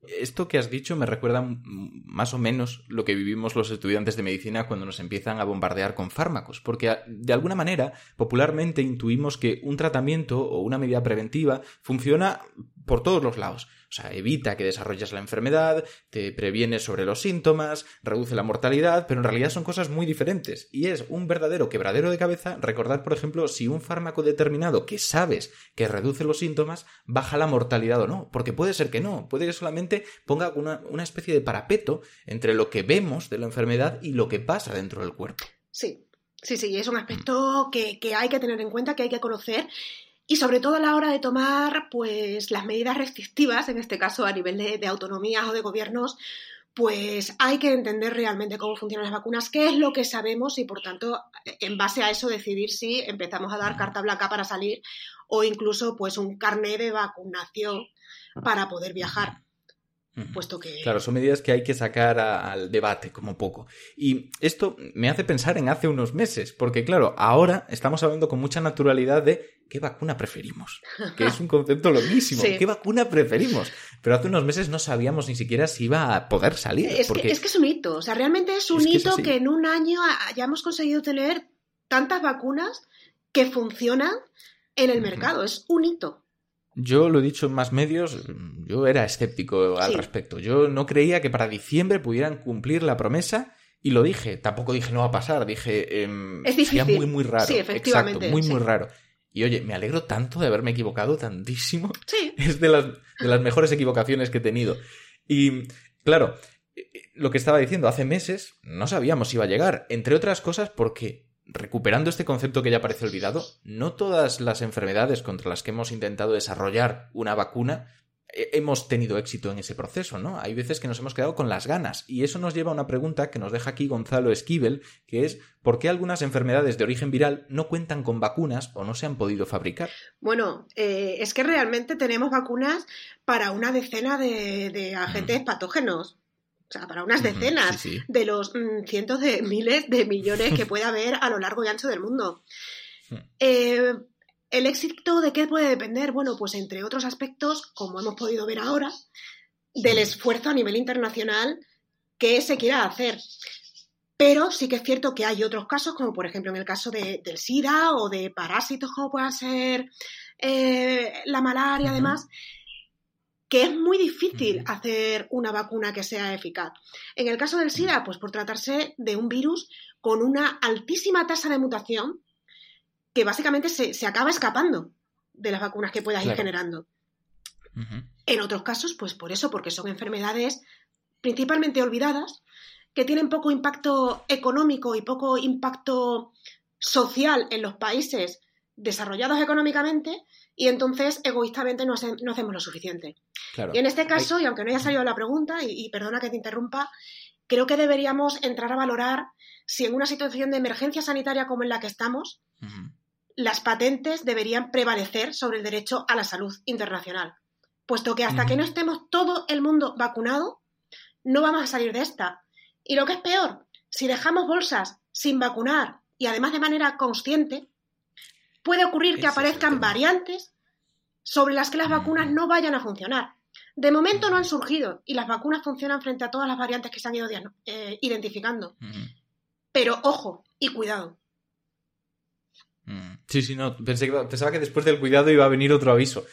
Esto que has dicho me recuerda más o menos lo que vivimos los estudiantes de medicina cuando nos empiezan a bombardear con fármacos, porque de alguna manera popularmente intuimos que un tratamiento o una medida preventiva funciona por todos los lados. O sea, evita que desarrolles la enfermedad, te previene sobre los síntomas, reduce la mortalidad, pero en realidad son cosas muy diferentes. Y es un verdadero quebradero de cabeza recordar, por ejemplo, si un fármaco determinado que sabes que reduce los síntomas baja la mortalidad o no. Porque puede ser que no, puede que solamente ponga una, una especie de parapeto entre lo que vemos de la enfermedad y lo que pasa dentro del cuerpo. Sí, Sí, sí, es un aspecto que, que, hay que tener en cuenta, que hay que conocer y sobre todo a la hora de tomar pues las medidas restrictivas, en este caso a nivel de, de autonomías o de gobiernos, pues hay que entender realmente cómo funcionan las vacunas, qué es lo que sabemos y por tanto en base a eso decidir si empezamos a dar carta blanca para salir o incluso pues un carnet de vacunación para poder viajar. Puesto que... Claro, son medidas que hay que sacar a, al debate como poco. Y esto me hace pensar en hace unos meses, porque claro, ahora estamos hablando con mucha naturalidad de ¿qué vacuna preferimos? Que es un concepto loquísimo. <laughs> Sí. ¿Qué vacuna preferimos? Pero hace unos meses no sabíamos ni siquiera si iba a poder salir. Es, porque... que, es que es un hito. O sea, realmente es un es que hito es que en un año hayamos conseguido tener tantas vacunas que funcionan en el mercado. Es un hito. Yo lo he dicho en más medios, yo era escéptico al sí. respecto. Yo no creía que para diciembre pudieran cumplir la promesa y lo dije. Tampoco dije no va a pasar, dije eh, es difícil. sería muy muy raro. Sí, efectivamente. Exacto, muy sí. muy raro. Y oye, me alegro tanto de haberme equivocado tantísimo. Sí. <laughs> Es de las, de las mejores equivocaciones que he tenido. Y claro, lo que estaba diciendo, hace meses no sabíamos si iba a llegar, entre otras cosas porque, recuperando este concepto que ya parece olvidado, no todas las enfermedades contra las que hemos intentado desarrollar una vacuna hemos tenido éxito en ese proceso, ¿no? Hay veces que nos hemos quedado con las ganas y eso nos lleva a una pregunta que nos deja aquí Gonzalo Esquivel, que es ¿por qué algunas enfermedades de origen viral no cuentan con vacunas o no se han podido fabricar? Bueno, eh, es que realmente tenemos vacunas para una decena de, de agentes mm. patógenos. O sea, para unas decenas sí, sí. de los mmm, cientos de <laughs> miles de millones que puede haber a lo largo y ancho del mundo. Eh, ¿El éxito de qué puede depender? Bueno, pues entre otros aspectos, como hemos podido ver ahora, del esfuerzo a nivel internacional que se quiera hacer. Pero sí que es cierto que hay otros casos, como por ejemplo en el caso de, del SIDA o de parásitos como pueda ser eh, la malaria, además, que es muy difícil hacer una vacuna que sea eficaz. En el caso del SIDA, pues por tratarse de un virus con una altísima tasa de mutación que básicamente se, acaba escapando de las vacunas que puedas ir generando. En otros casos, pues por eso, porque son enfermedades principalmente olvidadas, que tienen poco impacto económico y poco impacto social en los países desarrollados económicamente y entonces egoístamente no, hacemos lo suficiente. Y en este caso, y aunque no haya salido la pregunta, y, perdona que te interrumpa, creo que deberíamos entrar a valorar si en una situación de emergencia sanitaria como en la que estamos, las patentes deberían prevalecer sobre el derecho a la salud internacional. Puesto que hasta que no estemos todo el mundo vacunado, no vamos a salir de esta. Y lo que es peor, si dejamos bolsas sin vacunar y además de manera consciente, puede ocurrir que aparezcan variantes sobre las que las vacunas no vayan a funcionar. De momento no han surgido y las vacunas funcionan frente a todas las variantes que se han ido eh, identificando. Pero ojo y cuidado. Sí, sí, no. pensaba que después del cuidado iba a venir otro aviso.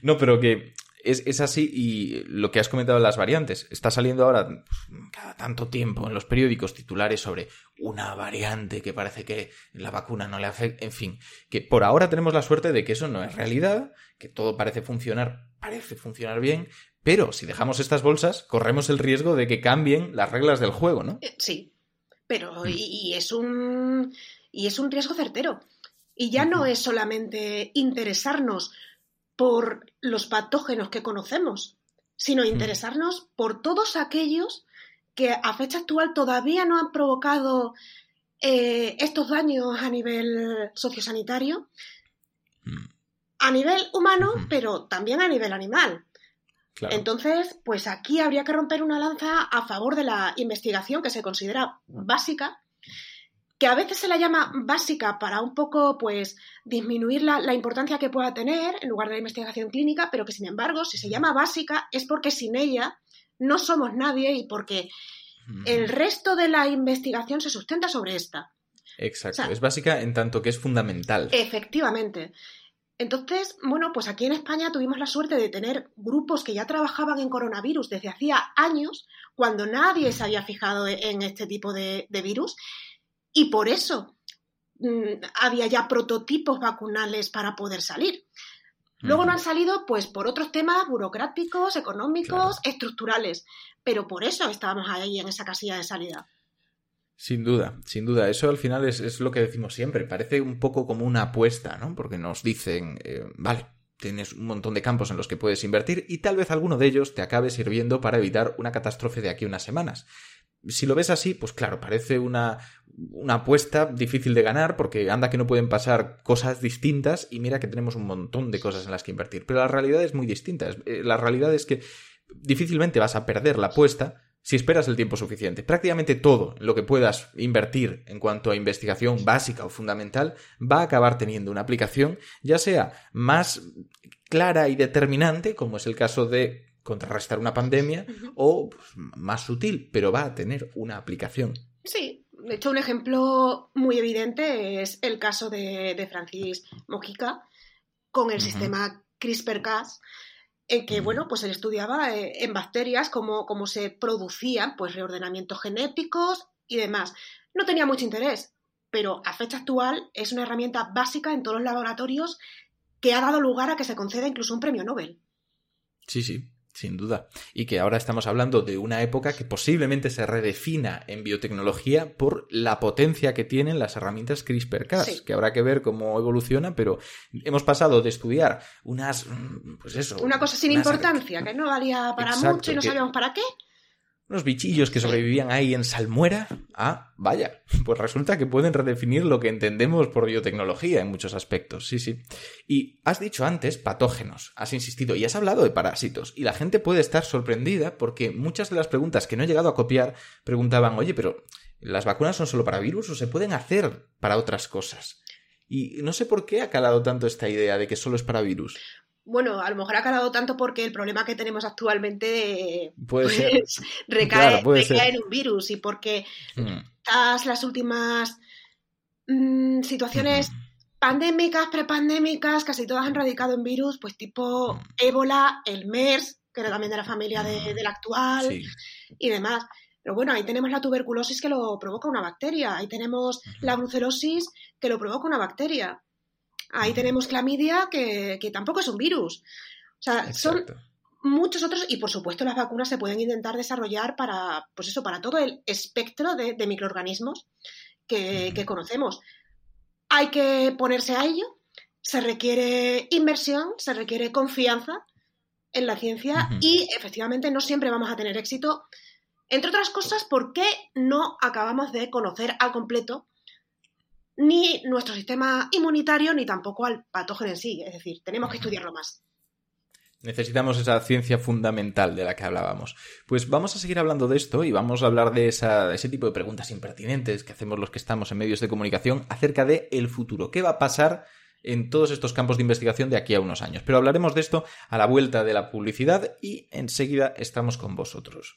no, <laughs> pero que es, así y lo que has comentado de las variantes. Está saliendo ahora pues, cada tanto tiempo en los periódicos titulares sobre una variante que parece que la vacuna no le afecta. En fin, que por ahora tenemos la suerte de que eso no es realidad, que todo parece funcionar, parece funcionar bien, pero si dejamos estas bolsas, corremos el riesgo de que cambien las reglas del juego, ¿no? Eh, sí, pero mm. y, es un y es un riesgo certero. Y ya no es solamente interesarnos por los patógenos que conocemos, sino interesarnos por todos aquellos que a fecha actual todavía no han provocado eh, estos daños a nivel sociosanitario, a nivel humano, pero también a nivel animal. Entonces, pues aquí habría que romper una lanza a favor de la investigación que se considera básica que a veces se la llama básica para un poco, pues, disminuir la, importancia que pueda tener en lugar de la investigación clínica, pero que sin embargo, si se llama básica es porque sin ella no somos nadie y porque el resto de la investigación se sustenta sobre esta. Exacto, es básica en tanto que es fundamental. Efectivamente. Entonces, bueno, pues aquí en España tuvimos la suerte de tener grupos que ya trabajaban en coronavirus desde hacía años, cuando nadie se había fijado en este tipo de virus, y por eso mm, había ya prototipos vacunales para poder salir. Luego no han salido, pues, por otros temas burocráticos, económicos, estructurales. Pero por eso estábamos ahí en esa casilla de salida. Sin duda, sin duda. Eso al final es, lo que decimos siempre. Parece un poco como una apuesta, ¿no? Porque nos dicen, eh, vale, tienes un montón de campos en los que puedes invertir y tal vez alguno de ellos te acabe sirviendo para evitar una catástrofe de aquí a unas semanas. Si lo ves así, pues claro, parece una, una apuesta difícil de ganar porque anda que no pueden pasar cosas distintas y mira que tenemos un montón de cosas en las que invertir. Pero la realidad es muy distinta. Eh, la realidad es que difícilmente vas a perder la apuesta si esperas el tiempo suficiente. Prácticamente todo lo que puedas invertir en cuanto a investigación básica o fundamental va a acabar teniendo una aplicación ya sea más clara y determinante, como es el caso de contrarrestar una pandemia, o pues, más sutil, pero va a tener una aplicación. Sí, de hecho, un ejemplo muy evidente es el caso de, Francis Mojica con el sistema CRISPR-Cas, en que, bueno, pues él estudiaba eh, en bacterias cómo, cómo se producían pues, reordenamientos genéticos y demás. No tenía mucho interés, pero a fecha actual es una herramienta básica en todos los laboratorios que ha dado lugar a que se conceda incluso un premio Nobel. Sí, sí. Sin duda. Y que ahora estamos hablando de una época que posiblemente se redefina en biotecnología por la potencia que tienen las herramientas CRISPR-Cas, que habrá que ver cómo evoluciona, pero hemos pasado de estudiar unas, pues eso. Una cosa sin importancia, que no valía para mucho y no sabíamos para qué, unos bichillos que sobrevivían ahí en salmuera. Ah, vaya, pues resulta que pueden redefinir lo que entendemos por biotecnología en muchos aspectos, sí, sí. Y has dicho antes patógenos, has insistido y has hablado de parásitos, y la gente puede estar sorprendida porque muchas de las preguntas que no he llegado a copiar preguntaban, oye, pero ¿las vacunas son solo para virus o se pueden hacer para otras cosas? Y no sé por qué ha calado tanto esta idea de que solo es para virus. Bueno, a lo mejor ha calado tanto porque el problema que tenemos actualmente Puede pues, ser. <laughs> recae, Claro, puede recae ser. en un virus y porque Mm. estas las últimas mm, situaciones pandémicas, prepandémicas, casi todas han radicado en virus, pues tipo Mm. ébola, el MERS, que era también de la familia de- del actual Sí. y demás. Pero bueno, ahí tenemos la tuberculosis que lo provoca una bacteria, ahí tenemos la brucelosis que lo provoca una bacteria, ahí tenemos clamidia que, que tampoco es un virus. O sea, son muchos otros y por supuesto las vacunas se pueden intentar desarrollar para, pues eso, para todo el espectro de, de microorganismos que, que conocemos. Hay que ponerse a ello, se requiere inversión, se requiere confianza en la ciencia y efectivamente no siempre vamos a tener éxito, entre otras cosas porque no acabamos de conocer al completo ni nuestro sistema inmunitario ni tampoco al patógeno en sí, es decir, tenemos que estudiarlo más. Necesitamos esa ciencia fundamental de la que hablábamos. Pues vamos a seguir hablando de esto y vamos a hablar de esa- ese tipo de preguntas impertinentes que hacemos los que estamos en medios de comunicación acerca de el futuro. ¿Qué va a pasar en todos estos campos de investigación de aquí a unos años? Pero hablaremos de esto a la vuelta de la publicidad y enseguida estamos con vosotros.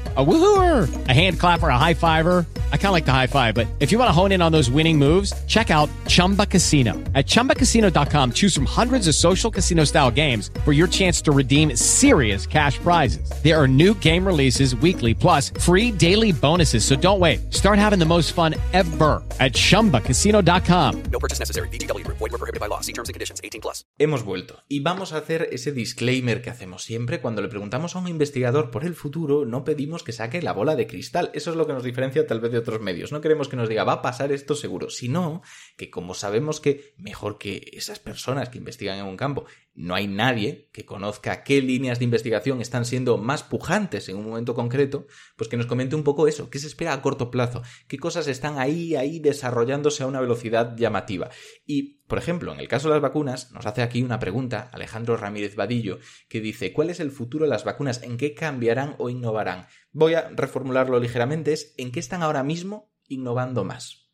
A woohooer, a hand clapper, a high fiver. I kind of like the high five, but if you want to hone in on those winning moves, check out Chumba Casino. At chumbacasino.com, choose from hundreds of social casino style games for your chance to redeem serious cash prizes. There are new game releases weekly, plus free daily bonuses. So don't wait. Start having the most fun ever at chumbacasino.com. No purchase necessary. BGW. Void were prohibited by law. See terms and conditions. 18 plus. Hemos vuelto y vamos a hacer ese disclaimer que hacemos siempre cuando le preguntamos a un investigador por el futuro, no pedimos que saque la bola de cristal. Eso es lo que nos diferencia tal vez de otros medios. No queremos que nos diga va a pasar esto seguro, sino que como sabemos que mejor que esas personas que investigan en un campo, no hay nadie que conozca qué líneas de investigación están siendo más pujantes en un momento concreto, pues que nos comente un poco eso, qué se espera a corto plazo, qué cosas están ahí, ahí desarrollándose a una velocidad llamativa. Y, por ejemplo, en el caso de las vacunas, nos hace aquí una pregunta Alejandro Ramírez Vadillo, que dice, ¿cuál es el futuro de las vacunas? ¿En qué cambiarán o innovarán? Voy a reformularlo ligeramente, es ¿en qué están ahora mismo innovando más?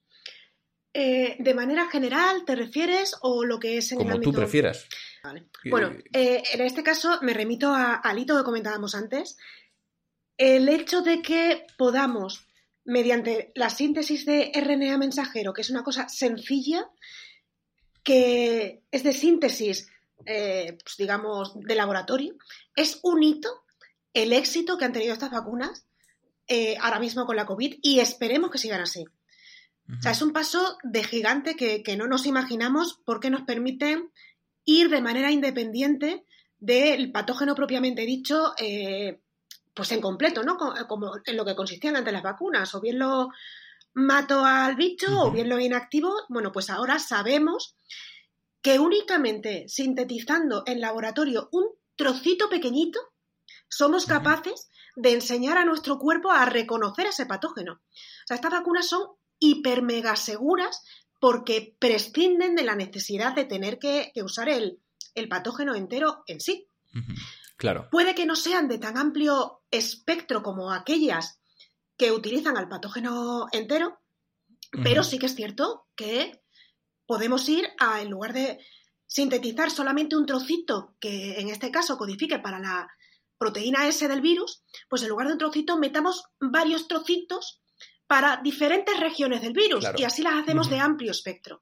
Eh, de manera general, ¿te refieres o lo que es en el Como ámbito? tú prefieras. Vale. Bueno, eh, en este caso me remito a- al hito que comentábamos antes. El hecho de que podamos, mediante la síntesis de RNA mensajero, que es una cosa sencilla, que es de síntesis, eh, pues digamos, de laboratorio, es un hito el éxito que han tenido estas vacunas eh, ahora mismo con la COVID y esperemos que sigan así. O sea, es un paso de gigante que, que no nos imaginamos porque nos permite ir de manera independiente del patógeno propiamente dicho, eh, pues en completo, ¿no? Co- Como en lo que consistían antes las vacunas, o bien lo mato al bicho o bien lo inactivo. Bueno, pues ahora sabemos que únicamente sintetizando en laboratorio un trocito pequeñito, somos capaces de enseñar a nuestro cuerpo a reconocer ese patógeno. O sea, estas vacunas son hiper mega seguras porque prescinden de la necesidad de tener que, que usar el, el patógeno entero en sí. Claro. Puede que no sean de tan amplio espectro como aquellas que utilizan al patógeno entero, pero sí que es cierto que podemos ir a, en lugar de sintetizar solamente un trocito que en este caso codifique para la proteína S del virus, pues en lugar de un trocito metamos varios trocitos para diferentes regiones del virus Claro. y así las hacemos de amplio espectro.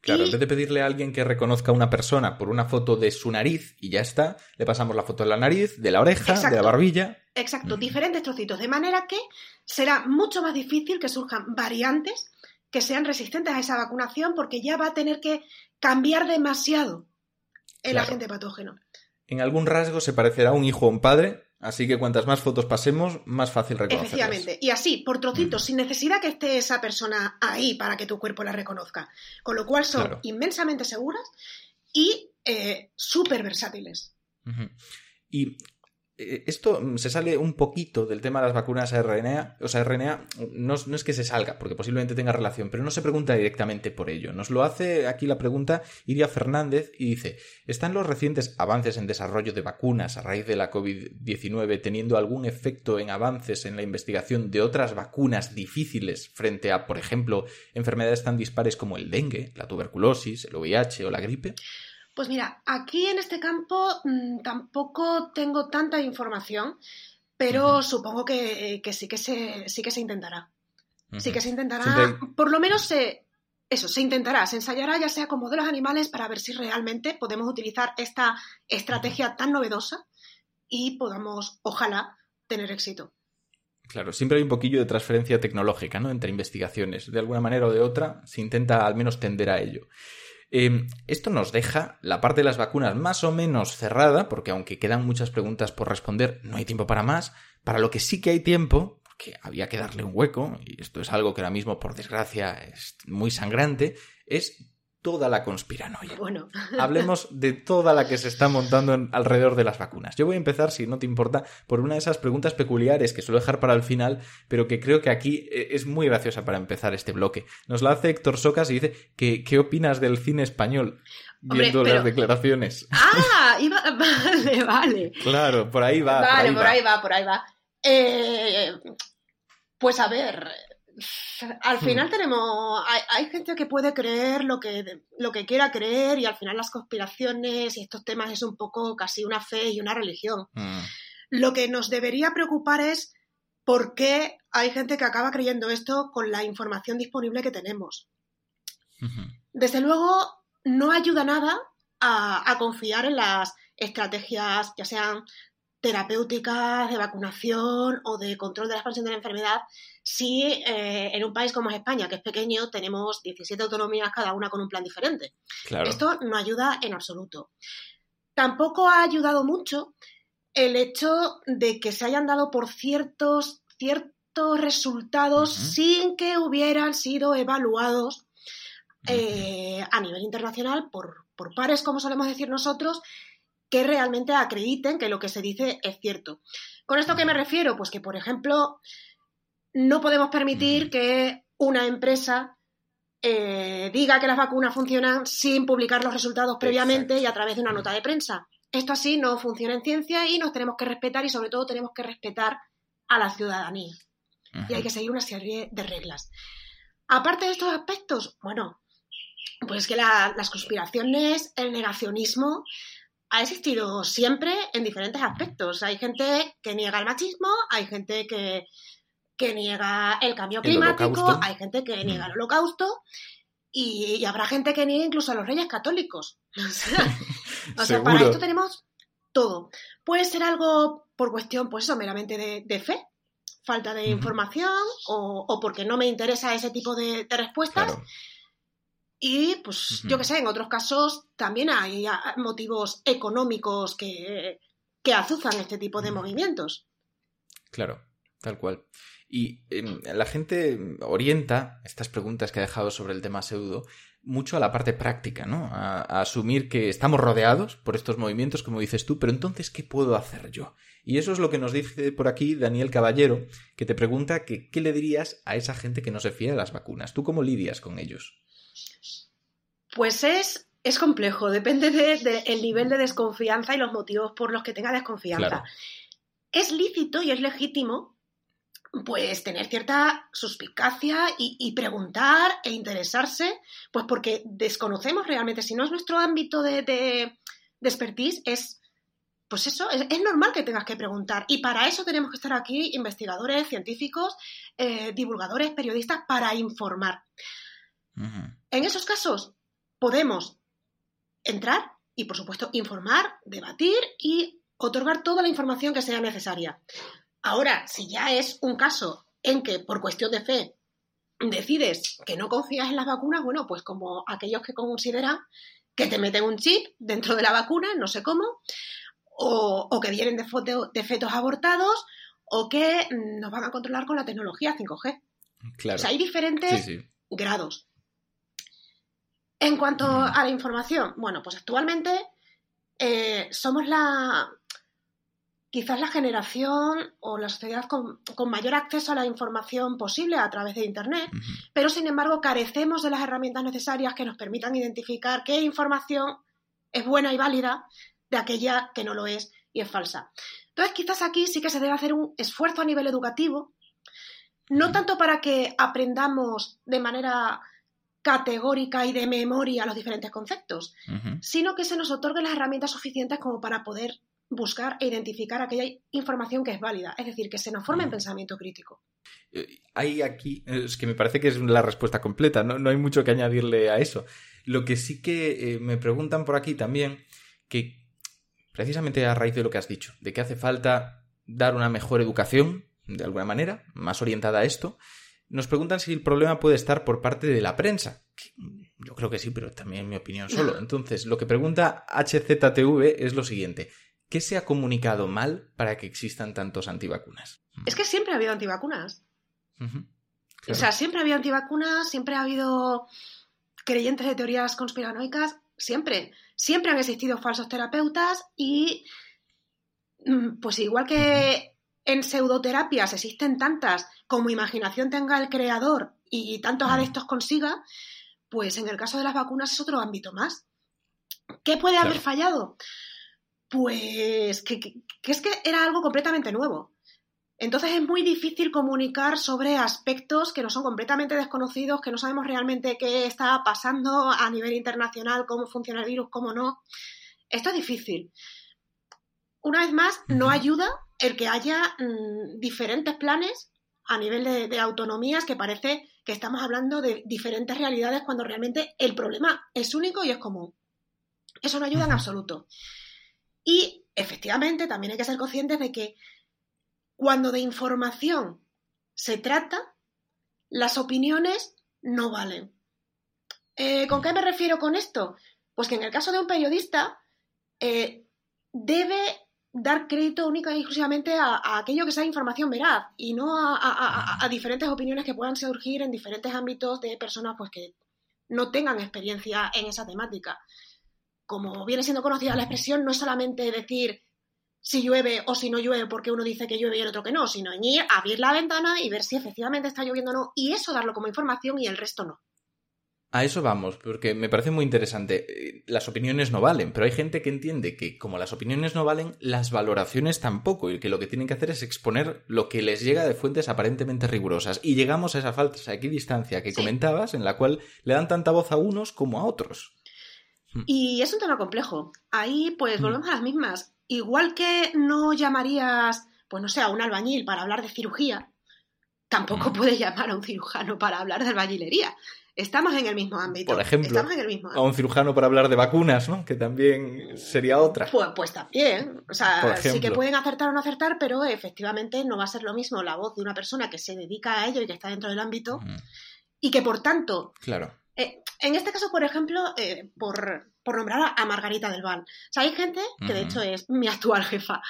Claro, Y- en vez de pedirle a alguien que reconozca a una persona por una foto de su nariz y ya está, le pasamos la foto de la nariz, de la oreja, de la Exacto. barbilla. Exacto, diferentes trocitos, de manera que será mucho más difícil que surjan variantes que sean resistentes a esa vacunación porque ya va a tener que cambiar demasiado el Claro. agente patógeno. En algún rasgo se parecerá un hijo a un padre, Así que cuantas más fotos pasemos, más fácil reconocerlas. Efectivamente. Y así, por trocitos, sin necesidad que esté esa persona ahí para que tu cuerpo la reconozca. Con lo cual son Claro. inmensamente seguras y eh, súper versátiles. Y esto mm, se sale un poquito del tema de las vacunas RNA. O sea, RNA no, es- no es que se salga, porque posiblemente tenga relación, pero no se pregunta directamente por ello. Nos lo hace aquí la pregunta Iria Fernández y dice: ¿Están los recientes avances en desarrollo de vacunas a raíz de la COVID-19 teniendo algún efecto en avances en la investigación de otras vacunas difíciles frente a, por ejemplo, enfermedades tan dispares como el dengue, la tuberculosis, el VIH o la gripe? Pues mira, aquí en este campo mm, tampoco tengo tanta información, pero supongo que, que sí que se, sí que se intentará. Sí que se intentará, por lo menos se, eso, se intentará, se ensayará ya sea con modelos animales para ver si realmente podemos utilizar esta estrategia tan novedosa y podamos, ojalá, tener éxito. Claro, siempre hay un poquillo de transferencia tecnológica, ¿no? Entre investigaciones. De alguna manera o de otra, se intenta al menos tender a ello. Eh, esto nos deja la parte de las vacunas más o menos cerrada, porque aunque quedan muchas preguntas por responder, no hay tiempo para más. Para lo que sí que hay tiempo, porque había que darle un hueco, y esto es algo que ahora mismo, por desgracia, es muy sangrante, es toda la conspiranoia. Bueno, <laughs> Hablemos de toda la que se está montando en- alrededor de las vacunas. Yo voy a empezar, si no te importa, por una de esas preguntas peculiares que suelo dejar para el final, pero que creo que aquí eh, es muy graciosa para empezar este bloque. Nos la hace Héctor Socas y dice que ¿qué opinas del cine español? Hombre, Viendo pero- las declaraciones. ah, iba, <laughs> vale, vale. Claro, por ahí va. vale, por ahí va. por ahí va. Eh, pues a ver, al Hmm. final tenemos, hay, hay gente que puede creer lo que, lo que quiera creer y al final las conspiraciones y estos temas es un poco casi una fe y una religión. Mm, Lo que nos debería preocupar es por qué hay gente que acaba creyendo esto con la información disponible que tenemos. Desde luego, no ayuda nada a, a confiar en las estrategias, ya sean terapéuticas, de vacunación o de control de la expansión de la enfermedad, si eh, en un país como es España, que es pequeño, tenemos 17 autonomías, cada una con un plan diferente. Claro. Esto no ayuda en absoluto. Tampoco ha ayudado mucho el hecho de que se hayan dado por ciertos, ciertos resultados sin que hubieran sido evaluados eh, a nivel internacional por, por pares, como solemos decir nosotros, que realmente acrediten que lo que se dice es cierto. ¿Con esto a qué me refiero? Pues que, por ejemplo, no podemos permitir que una empresa eh, diga que las vacunas funcionan sin publicar los resultados previamente y a través de una nota de prensa. Esto así no funciona en ciencia y nos tenemos que respetar y sobre todo tenemos que respetar a la ciudadanía. Y hay que seguir una serie de reglas. Aparte de estos aspectos, bueno, pues que la- las conspiraciones, el negacionismo, ha existido siempre en diferentes aspectos. Hay gente que niega el machismo, hay gente que, que niega el cambio climático, hay gente que niega el holocausto y, y habrá gente que niega incluso a los reyes católicos. <laughs> O sea, o sea, para esto tenemos todo. Puede ser algo por cuestión, pues eso, meramente de, de fe, falta de información o, o porque no me interesa ese tipo de, de respuestas. Y pues yo que sé, en otros casos también hay ah, motivos económicos que, que azuzan este tipo de movimientos. Claro, tal cual. Y em, la gente orienta estas preguntas que ha dejado sobre el tema pseudo mucho a la parte práctica, ¿no? A, a asumir que estamos rodeados por estos movimientos, como dices tú, pero entonces, ¿qué puedo hacer yo? Y eso es lo que nos dice por aquí Daniel Caballero, que te pregunta que, qué le dirías a esa gente que no se fía de las vacunas. ¿Tú cómo lidias con ellos? Pues es, es complejo, depende del de, el nivel de desconfianza y los motivos por los que tenga desconfianza. Claro. Es lícito y es legítimo pues tener cierta suspicacia y, y preguntar e interesarse, pues porque desconocemos realmente, si no es nuestro ámbito de, de, de expertise, es pues eso, es, es, normal que tengas que preguntar. Y para eso tenemos que estar aquí investigadores, científicos, eh, divulgadores, periodistas, para informar. Uh -huh. En esos casos podemos entrar y, por supuesto, informar, debatir y otorgar toda la información que sea necesaria. Ahora, si ya es un caso en que por cuestión de fe decides que no confías en las vacunas, bueno, pues como aquellos que consideran que te meten un chip dentro de la vacuna, no sé cómo, o, o que vienen de, foto- de fetos abortados, o que mm, nos van a controlar con la tecnología 5G. Claro. O sea, hay diferentes Sí, sí. grados. En cuanto a la información, bueno, pues actualmente eh, somos la quizás la generación o la sociedad con, con mayor acceso a la información posible a través de Internet, pero sin embargo carecemos de las herramientas necesarias que nos permitan identificar qué información es buena y válida de aquella que no lo es y es falsa. Entonces, quizás aquí sí que se debe hacer un esfuerzo a nivel educativo, no tanto para que aprendamos de manera categórica y de memoria los diferentes conceptos, sino que se nos otorguen las herramientas suficientes como para poder buscar e identificar aquella información que es válida, es decir, que se nos forme en pensamiento crítico. Eh, Hay aquí, es que me parece que es la respuesta completa, no, no hay mucho que añadirle a eso. Lo que sí que eh, me preguntan por aquí también, que precisamente a raíz de lo que has dicho, de que hace falta dar una mejor educación, de alguna manera, más orientada a esto, nos preguntan si el problema puede estar por parte de la prensa. Yo creo que sí, pero también mi opinión solo. Entonces, lo que pregunta HZTV es lo siguiente. ¿Qué se ha comunicado mal para que existan tantos antivacunas? Es que siempre ha habido antivacunas. Ujú. O Claro. sea, siempre ha habido antivacunas, siempre ha habido creyentes de teorías conspiranoicas, siempre. Siempre han existido falsos terapeutas y, mm, pues igual que en pseudoterapias existen tantas como imaginación tenga el creador y tantos adeptos consiga, pues en el caso de las vacunas es otro ámbito más. ¿Qué puede haber fallado? Pues que, que- que es que era algo completamente nuevo. Entonces es muy difícil comunicar sobre aspectos que no son completamente desconocidos, que no sabemos realmente qué está pasando a nivel internacional, cómo funciona el virus, cómo no. Esto es difícil. Una vez más, no ayuda el que haya mm, diferentes planes a nivel de, de autonomías que parece que estamos hablando de diferentes realidades cuando realmente el problema es único y es común. Eso no ayuda en absoluto. Y efectivamente también hay que ser conscientes de que cuando de información se trata, las opiniones no valen. Eh, ¿Con qué me refiero con esto? Pues que en el caso de un periodista eh, debe dar crédito única y exclusivamente a, aquello que sea información veraz y no a diferentes opiniones que puedan surgir en diferentes ámbitos de personas pues, que no tengan experiencia en esa temática. Como viene siendo conocida la expresión, no es solamente decir si llueve o si no llueve porque uno dice que llueve y el otro que no, sino en ir, abrir la ventana y ver si efectivamente está lloviendo o no, y eso darlo como información y el resto no. A eso vamos, porque me parece muy interesante. Eh, Las opiniones no valen, pero hay gente que entiende que como las opiniones no valen, las valoraciones tampoco, y que lo que tienen que hacer es exponer lo que les llega de fuentes aparentemente rigurosas. Y llegamos a esa falsa equidistancia que comentabas, en la cual le dan tanta voz a unos como a otros. Y es un tema complejo. Ahí, pues, volvemos a las mismas. Igual que no llamarías, pues no sé, a un albañil para hablar de cirugía, tampoco puedes llamar a un cirujano para hablar de albañilería. Estamos en el mismo ámbito. Por ejemplo, Estamos en el mismo a un cirujano para hablar de vacunas, ¿no? Que también sería otra. Pues, pues también. O sea, sí que pueden acertar o no acertar, pero efectivamente no va a ser lo mismo la voz de una persona que se dedica a ello y que está dentro del ámbito y que por tanto Claro. eh, en este caso, por ejemplo, eh, por, por nombrar a, Margarita del Val. O sea, hay gente, que de Ujú. hecho es mi actual jefa,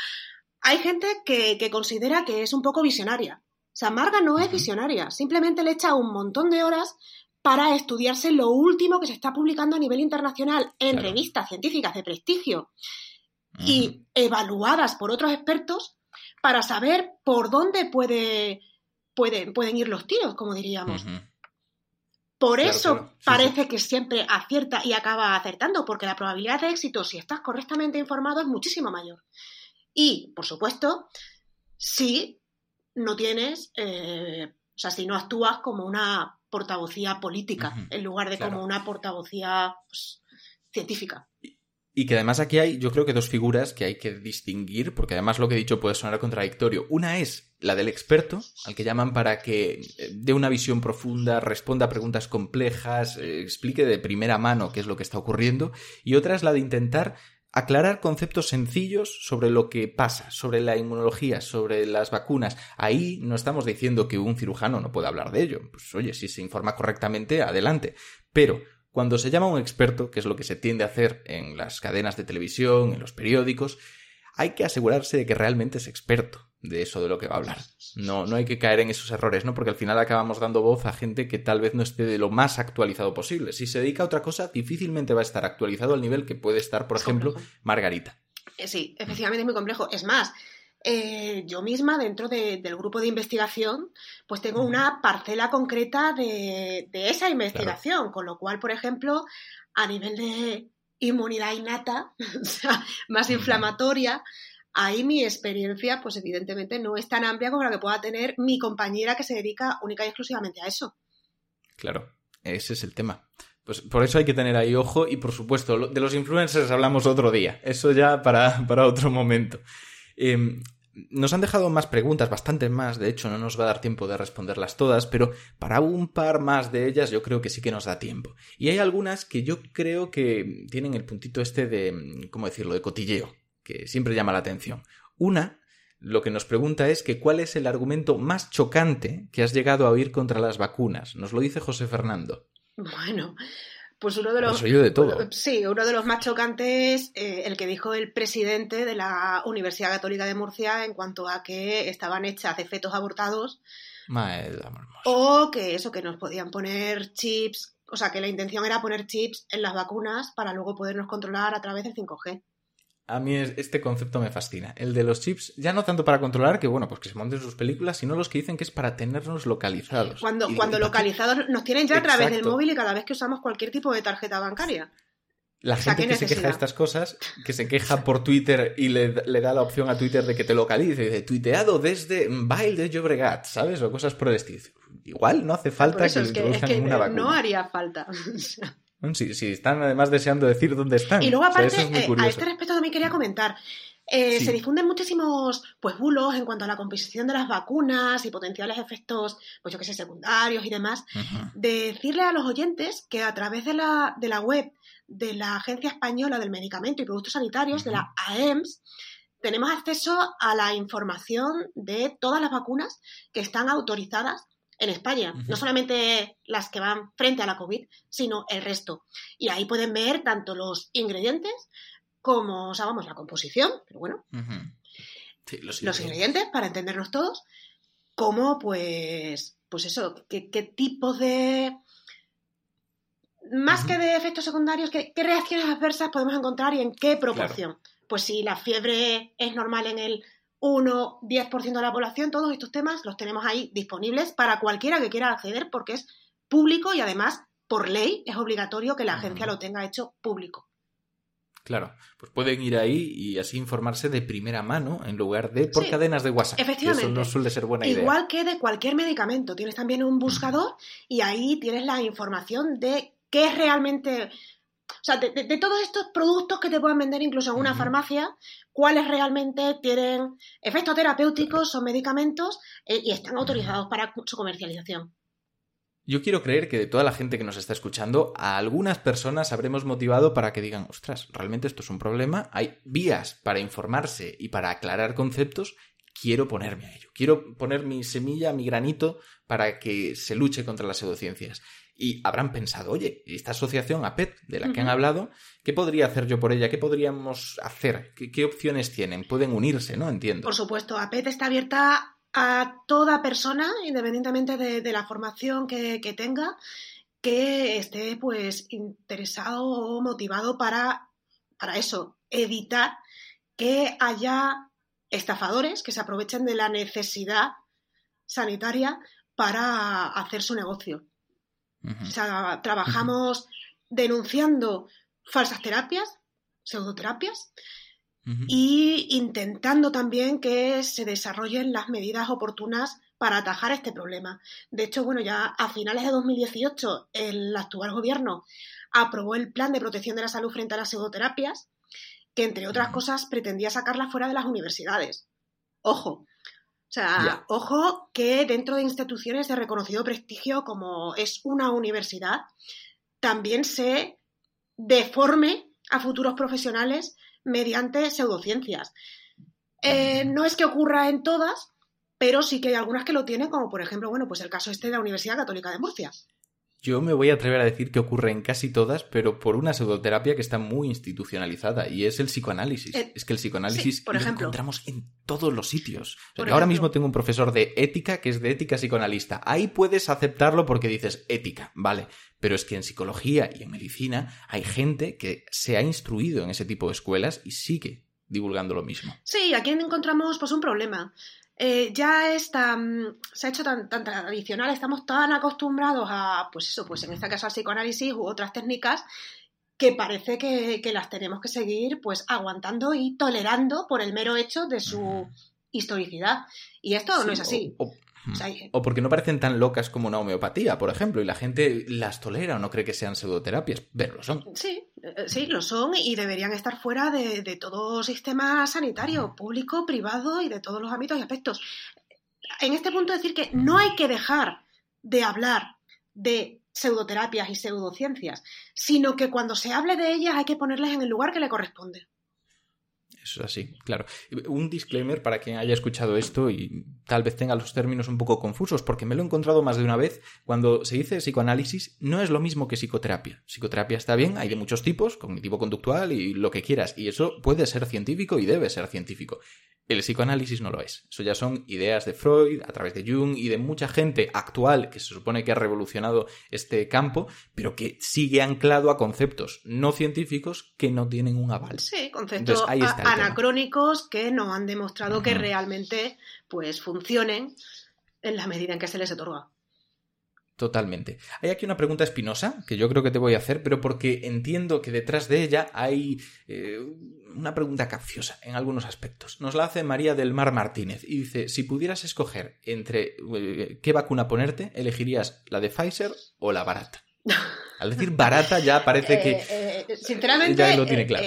hay gente que, que considera que es un poco visionaria. O sea, Marga no es visionaria, simplemente le echa un montón de horas para estudiarse lo último que se está publicando a nivel internacional en Claro. revistas científicas de prestigio y evaluadas por otros expertos para saber por dónde puede, puede- pueden ir los tiros, como diríamos. Por Claro, eso claro. Sí, parece que siempre acierta y acaba acertando, porque la probabilidad de éxito, si estás correctamente informado, es muchísimo mayor. Y, por supuesto, si no tienes, eh, o sea, si no actúas como una portavocía política, en lugar de claro. como una portavocía pues, científica. Y que además aquí hay, yo creo que dos figuras que hay que distinguir, porque además lo que he dicho puede sonar contradictorio. Una es la del experto, al que llaman para que eh, dé una visión profunda, responda a preguntas complejas, eh, explique de primera mano qué es lo que está ocurriendo. Y otra es la de intentar aclarar conceptos sencillos sobre lo que pasa, sobre la inmunología, sobre las vacunas. Ahí no estamos diciendo que un cirujano no pueda hablar de ello. Pues oye, si se informa correctamente, adelante. Pero cuando se llama a un experto, que es lo que se tiende a hacer en las cadenas de televisión, en los periódicos, hay que asegurarse de que realmente es experto de eso de lo que va a hablar. No, no hay que caer en esos errores, ¿no? Porque al final acabamos dando voz a gente que tal vez no esté de lo más actualizado posible. Si se dedica a otra cosa, difícilmente va a estar actualizado al nivel que puede estar, por ejemplo, Margarita. Eh, sí, efectivamente es muy complejo. Es más, eh, yo misma dentro del grupo de investigación, pues tengo una parcela concreta de, esa investigación, con lo cual, por ejemplo, a nivel de inmunidad innata, <laughs> o sea, más inflamatoria, ahí mi experiencia, pues evidentemente no es tan amplia como la que pueda tener mi compañera que se dedica única y exclusivamente a eso. Claro, ese es el tema. Pues por eso hay que tener ahí ojo y por supuesto, de los influencers hablamos otro día, eso ya para, <laughs> para otro momento. Em, nos han dejado más preguntas, bastantes más, de hecho no nos va a dar tiempo de responderlas todas, pero para un par más de ellas yo creo que sí que nos da tiempo. Y hay algunas que yo creo que tienen el puntito este de, ¿cómo decirlo?, de cotilleo, que siempre llama la atención. Una, lo que nos pregunta es que cuál es el argumento más chocante que has llegado a oír contra las vacunas. Nos lo dice José Fernando. Bueno, pues uno de los. de todo. Sí, uno de los más chocantes, eh, el que dijo el presidente de la Universidad Católica de Murcia en cuanto a que estaban hechas de fetos abortados. o que eso, que nos podían poner chips. O sea, que la intención era poner chips en las vacunas para luego podernos controlar a través del 5G a mí este concepto me fascina. El de los chips, ya no tanto para controlar, que bueno, pues que se monten sus películas, sino los que dicen que es para tenernos localizados. Cuando, cuando localizados nos tienen ya a través del móvil y cada vez que usamos cualquier tipo de tarjeta bancaria. La gente que se queja de estas cosas, que se queja por Twitter y le, da la opción a Twitter de que te localice, de tuiteado desde Bail de Llobregat, ¿sabes? O cosas por el estilo. Igual no hace falta que, introduzcan una vacuna. No haría falta. <laughs> Si, están además deseando decir dónde están. Y luego, aparte, eh, a este respecto también quería comentar. Eh, se difunden muchísimos pues, bulos en cuanto a la composición de las vacunas y potenciales efectos, pues yo que sé, secundarios y demás. Decirle a los oyentes que a través de la, de la web de la Agencia Española del Medicamento y Productos Sanitarios, de la AEMS, tenemos acceso a la información de todas las vacunas que están autorizadas en España. No solamente las que van frente a la COVID, sino el resto. Y ahí pueden ver tanto los ingredientes como, o sea, vamos, la composición, pero bueno. los, ingredientes. para entendernos todos, como pues, pues eso, qué, tipo de... Más que de efectos secundarios, ¿qué, ¿qué, reacciones adversas podemos encontrar y en qué proporción? Pues si la fiebre es normal en el 1, 10% de la población, todos estos temas los tenemos ahí disponibles para cualquiera que quiera acceder porque es público y además por ley es obligatorio que la agencia lo tenga hecho público. Claro, pues pueden ir ahí y así informarse de primera mano en lugar de por cadenas de WhatsApp. Efectivamente. eso no suele ser buena idea. Igual que de cualquier medicamento. Tienes también un buscador y ahí tienes la información de qué es realmente o sea, de, todos estos productos que te pueden vender incluso en una farmacia, cuáles realmente tienen efectos terapéuticos o medicamentos eh, y están autorizados para su comercialización. Yo quiero creer que de toda la gente que nos está escuchando, a algunas personas habremos motivado para que digan, ostras, realmente esto es un problema, hay vías para informarse y para aclarar conceptos, quiero ponerme a ello, quiero poner mi semilla, mi granito para que se luche contra las pseudociencias y habrán pensado, oye, esta asociación APET de la que han hablado, ¿qué podría hacer yo por ella? ¿Qué podríamos hacer? ¿Qué, opciones tienen? Pueden unirse, ¿no? Entiendo. Por supuesto, APET está abierta a toda persona, independientemente de, la formación que, tenga, que esté pues interesado o motivado para, para eso, evitar que haya estafadores que se aprovechen de la necesidad sanitaria para hacer su negocio. O sea, trabajamos denunciando falsas terapias, pseudoterapias, y intentando también que se desarrollen las medidas oportunas para atajar este problema. De hecho, bueno, ya a finales de 2018 el actual gobierno aprobó el Plan de Protección de la Salud frente a las pseudoterapias, que entre otras cosas pretendía sacarlas fuera de las universidades. Ojo, o sea, ojo que dentro de instituciones de reconocido prestigio como es una universidad, también se deforme a futuros profesionales mediante pseudociencias. Eh, no es que ocurra en todas, pero sí que hay algunas que lo tienen, como por ejemplo, bueno, pues el caso este de la Universidad Católica de Murcia. Yo me voy a atrever a decir que ocurre en casi todas, pero por una pseudoterapia que está muy institucionalizada y es el psicoanálisis. Eh, es que el psicoanálisis sí, por lo ejemplo. encontramos en todos los sitios. O sea, yo ahora mismo tengo un profesor de ética que es de ética psicoanalista. Ahí puedes aceptarlo porque dices ética, vale. Pero es que en psicología y en medicina hay gente que se ha instruido en ese tipo de escuelas y sigue divulgando lo mismo. Sí, aquí encontramos pues un problema. Eh, ya es tan, se ha hecho tan, tan tradicional, estamos tan acostumbrados a, pues eso, pues en este caso al psicoanálisis u otras técnicas, que parece que, que las tenemos que seguir pues aguantando y tolerando por el mero hecho de su historicidad. Y esto no es así. o- o- porque no parecen tan locas como una homeopatía, por ejemplo, y la gente las tolera o no cree que sean pseudoterapias, pero lo son. Sí, sí, lo son y deberían estar fuera de, de todo sistema sanitario, público, privado y de todos los ámbitos y aspectos. En este punto decir que no hay que dejar de hablar de pseudoterapias y pseudociencias, sino que cuando se hable de ellas hay que ponerlas en el lugar que le corresponde. Eso es así, claro. Un disclaimer para quien haya escuchado esto y tal vez tenga los términos un poco confusos, porque me lo he encontrado más de una vez. Cuando se dice psicoanálisis, no es lo mismo que psicoterapia. Psicoterapia está bien, hay de muchos tipos, cognitivo-conductual y lo que quieras, y eso puede ser científico y debe ser científico. El psicoanálisis no lo es. Eso ya son ideas de Freud, a través de Jung y de mucha gente actual que se supone que ha revolucionado este campo, pero que sigue anclado a conceptos no científicos que no tienen un aval. Sí, conceptos Entonces, anacrónicos que no han demostrado que realmente pues funcionen en la medida en que se les otorga. Totalmente. Hay aquí una pregunta espinosa que yo creo que te voy a hacer, pero porque entiendo que detrás de ella hay eh, una pregunta capciosa en algunos aspectos. Nos la hace María del Mar Martínez y dice, si pudieras escoger entre eh, qué vacuna ponerte, ¿elegirías la de Pfizer o la barata? Al decir barata ya parece <laughs> que... Eh, sinceramente, Ya lo tiene claro.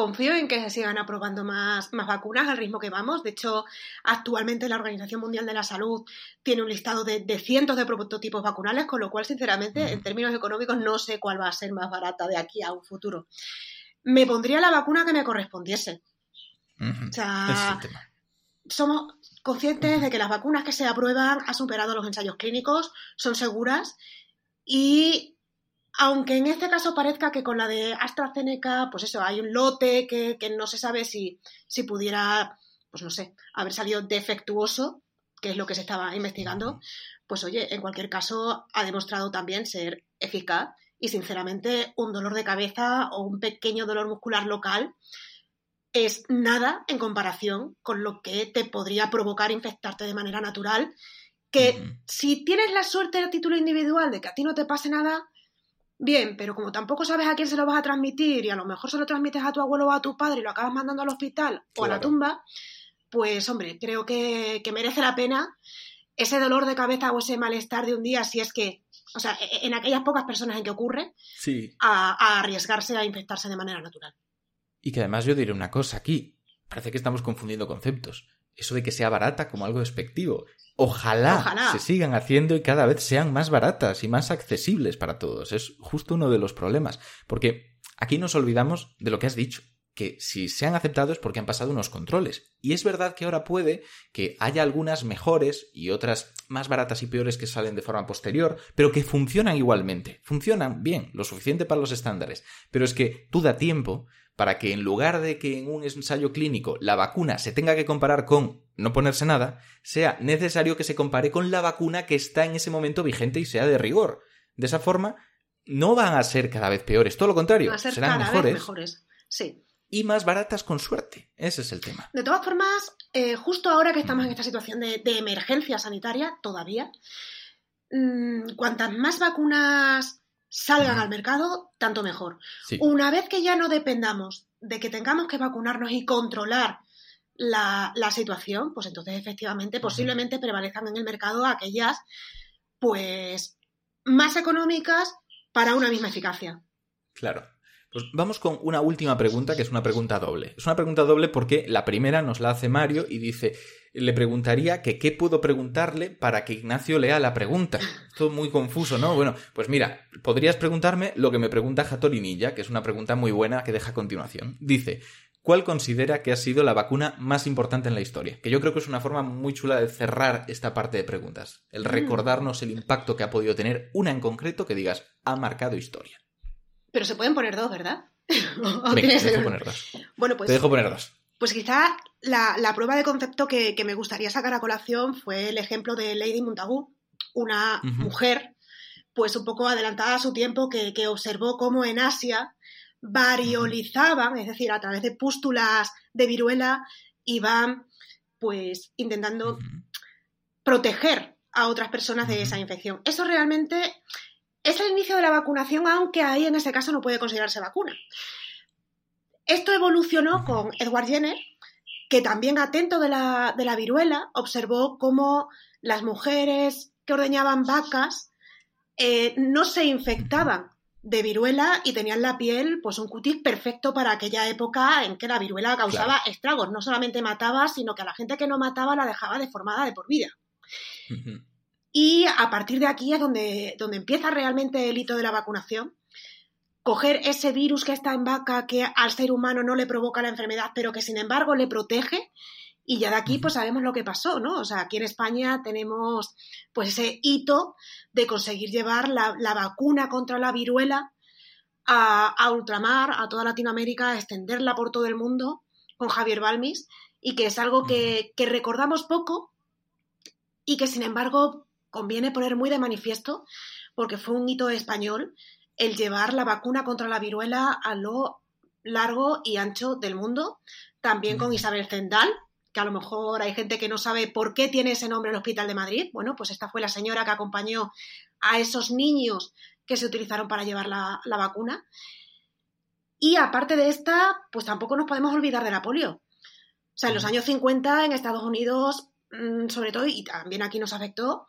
Confío en que se sigan aprobando más, más vacunas al ritmo que vamos. De hecho, actualmente la Organización Mundial de la Salud tiene un listado de, de cientos de prototipos vacunales, con lo cual, sinceramente, en términos económicos, no sé cuál va a ser más barata de aquí a un futuro. Me pondría la vacuna que me correspondiese. O sea, somos conscientes de que las vacunas que se aprueban han superado los ensayos clínicos, son seguras y aunque en este caso parezca que con la de AstraZeneca, pues eso, hay un lote que, que no se sabe si, si pudiera, pues no sé, haber salido defectuoso, que es lo que se estaba investigando, pues oye, en cualquier caso ha demostrado también ser eficaz y sinceramente un dolor de cabeza o un pequeño dolor muscular local es nada en comparación con lo que te podría provocar infectarte de manera natural. Que si tienes la suerte a título individual de que a ti no te pase nada, bien, pero como tampoco sabes a quién se lo vas a transmitir y a lo mejor se lo transmites a tu abuelo o a tu padre y lo acabas mandando al hospital o a la tumba, pues hombre, creo que, que merece la pena ese dolor de cabeza o ese malestar de un día, si es que, o sea, e- en aquellas pocas personas en que ocurre, Sí. a, a arriesgarse a infectarse de manera natural. Y que además yo diré una cosa aquí. Parece que estamos confundiendo conceptos. Eso de que sea barata como algo despectivo. Ojalá, Ojalá. se sigan haciendo y cada vez sean más baratas y más accesibles para todos. Es justo uno de los problemas. Porque aquí nos olvidamos de lo que has dicho. Que si se han aceptado es porque han pasado unos controles. Y es verdad que ahora puede que haya algunas mejores y otras más baratas y peores que salen de forma posterior, pero que funcionan igualmente. Funcionan bien, lo suficiente para los estándares. Pero es que tú da tiempo para que en lugar de que en un ensayo clínico la vacuna se tenga que comparar con no ponerse nada, sea necesario que se compare con la vacuna que está en ese momento vigente y sea de rigor. De esa forma, no van a ser cada vez peores, todo lo contrario, Van a ser serán cada mejores, vez mejores. Sí. y más baratas con suerte. Ese es el tema. De todas formas, eh, justo ahora que estamos en esta situación de, de emergencia sanitaria, todavía, mm, cuantas más vacunas salgan al mercado, tanto mejor. Sí. Una vez que ya no dependamos de que tengamos que vacunarnos y controlar la, la situación, pues entonces efectivamente posiblemente prevalezcan en el mercado aquellas pues más económicas para una misma eficacia. Claro. Pues vamos con una última pregunta, que es una pregunta doble. Es una pregunta doble porque la primera nos la hace Mario y dice, le preguntaría que qué puedo preguntarle para que Ignacio lea la pregunta. Todo muy confuso, ¿no? Bueno, pues mira, podrías preguntarme lo que me pregunta Hattori Ninja, que es una pregunta muy buena que deja a continuación. Dice, ¿cuál considera que ha sido la vacuna más importante en la historia? Que yo creo que es una forma muy chula de cerrar esta parte de preguntas. El recordarnos el impacto que ha podido tener una en concreto que digas, ha marcado historia. Pero se pueden poner dos, ¿verdad? <laughs> ¿O Venga, te dejo poner dos. Bueno, pues, Te dejo poner dos. pues quizá la, la prueba de concepto que, que me gustaría sacar a colación fue el ejemplo de Lady Montagu, una mujer pues un poco adelantada a su tiempo que, que observó cómo en Asia variolizaban, es decir, a través de pústulas de viruela iban pues intentando proteger a otras personas de esa infección. Eso realmente es el inicio de la vacunación, aunque ahí en ese caso no puede considerarse vacuna. Esto evolucionó con Edward Jenner, que también atento de la, de la viruela, observó cómo las mujeres que ordeñaban vacas eh, no se infectaban de viruela y tenían la piel, pues un cutis perfecto para aquella época en que la viruela causaba Claro. estragos. No solamente mataba, sino que a la gente que no mataba la dejaba deformada de por vida. Y a partir de aquí es donde, donde empieza realmente el hito de la vacunación. Coger ese virus que está en vaca, que al ser humano no le provoca la enfermedad, pero que sin embargo le protege. Y ya de aquí pues sabemos lo que pasó, ¿no? O sea, aquí en España tenemos pues ese hito de conseguir llevar la, la vacuna contra la viruela a, a ultramar, a toda Latinoamérica, a extenderla por todo el mundo con Javier Balmis y que es algo que, que recordamos poco y que sin embargo conviene poner muy de manifiesto porque fue un hito español el llevar la vacuna contra la viruela a lo largo y ancho del mundo, también con Isabel Zendal, que a lo mejor hay gente que no sabe por qué tiene ese nombre el Hospital de Madrid. Bueno, pues esta fue la señora que acompañó a esos niños que se utilizaron para llevar la, la vacuna. Y aparte de esta, pues tampoco nos podemos olvidar de la polio. O sea, en los años 50 en Estados Unidos, mm, sobre todo, y también aquí nos afectó,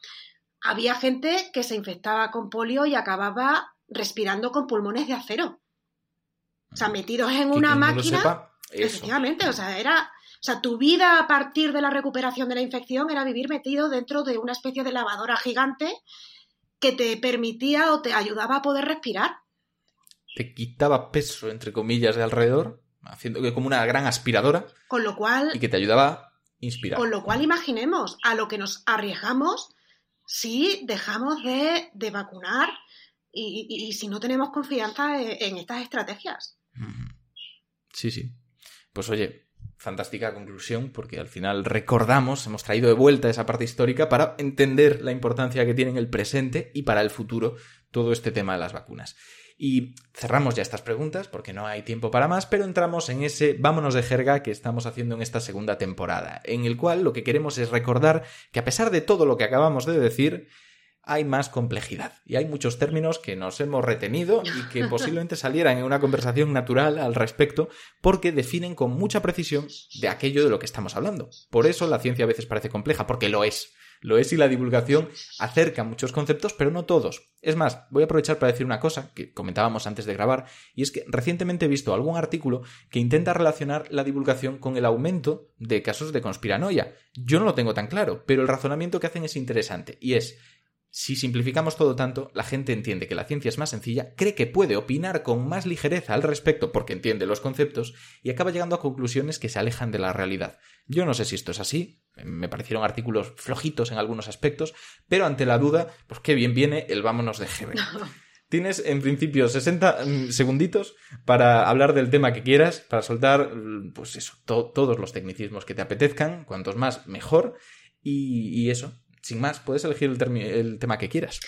había gente que se infectaba con polio y acababa respirando con pulmones de acero. O sea, metidos en una no máquina. sepa, eso. efectivamente, o sea, era. O sea, tu vida a partir de la recuperación de la infección era vivir metido dentro de una especie de lavadora gigante que te permitía o te ayudaba a poder respirar. Te quitaba peso, entre comillas, de alrededor, haciendo que como una gran aspiradora Con lo cual, y que te ayudaba a inspirar. con lo cual imaginemos a lo que nos arriesgamos si dejamos de, de vacunar y, si no tenemos confianza en, en estas estrategias. Sí, sí. Pues oye, fantástica conclusión, porque al final recordamos, hemos traído de vuelta esa parte histórica para entender la importancia que tiene en el presente y para el futuro todo este tema de las vacunas. Y cerramos ya estas preguntas porque no hay tiempo para más, pero entramos en ese vámonos de jerga que estamos haciendo en esta segunda temporada, en el cual lo que queremos es recordar que a pesar de todo lo que acabamos de decir, hay más complejidad y hay muchos términos que nos hemos retenido y que <laughs> posiblemente salieran en una conversación natural al respecto porque definen con mucha precisión de aquello de lo que estamos hablando. Por eso la ciencia a veces parece compleja, porque lo es. Lo es y la divulgación acerca muchos conceptos, pero no todos. Es más, voy a aprovechar para decir una cosa que comentábamos antes de grabar, y es que recientemente he visto algún artículo que intenta relacionar la divulgación con el aumento de casos de conspiranoia. Yo no lo tengo tan claro, pero el razonamiento que hacen es interesante, y es si simplificamos todo tanto, la gente entiende que la ciencia es más sencilla, cree que puede opinar con más ligereza al respecto porque entiende los conceptos y acaba llegando a conclusiones que se alejan de la realidad. Yo no sé si esto es así, me parecieron artículos flojitos en algunos aspectos, pero ante la duda, pues qué bien viene el vámonos de GB. <laughs> Tienes en principio 60 mm, segunditos para hablar del tema que quieras, para soltar, mm, pues eso, to- todos los tecnicismos que te apetezcan, cuantos más mejor, y, y eso, sin más, puedes elegir el, tema que quieras.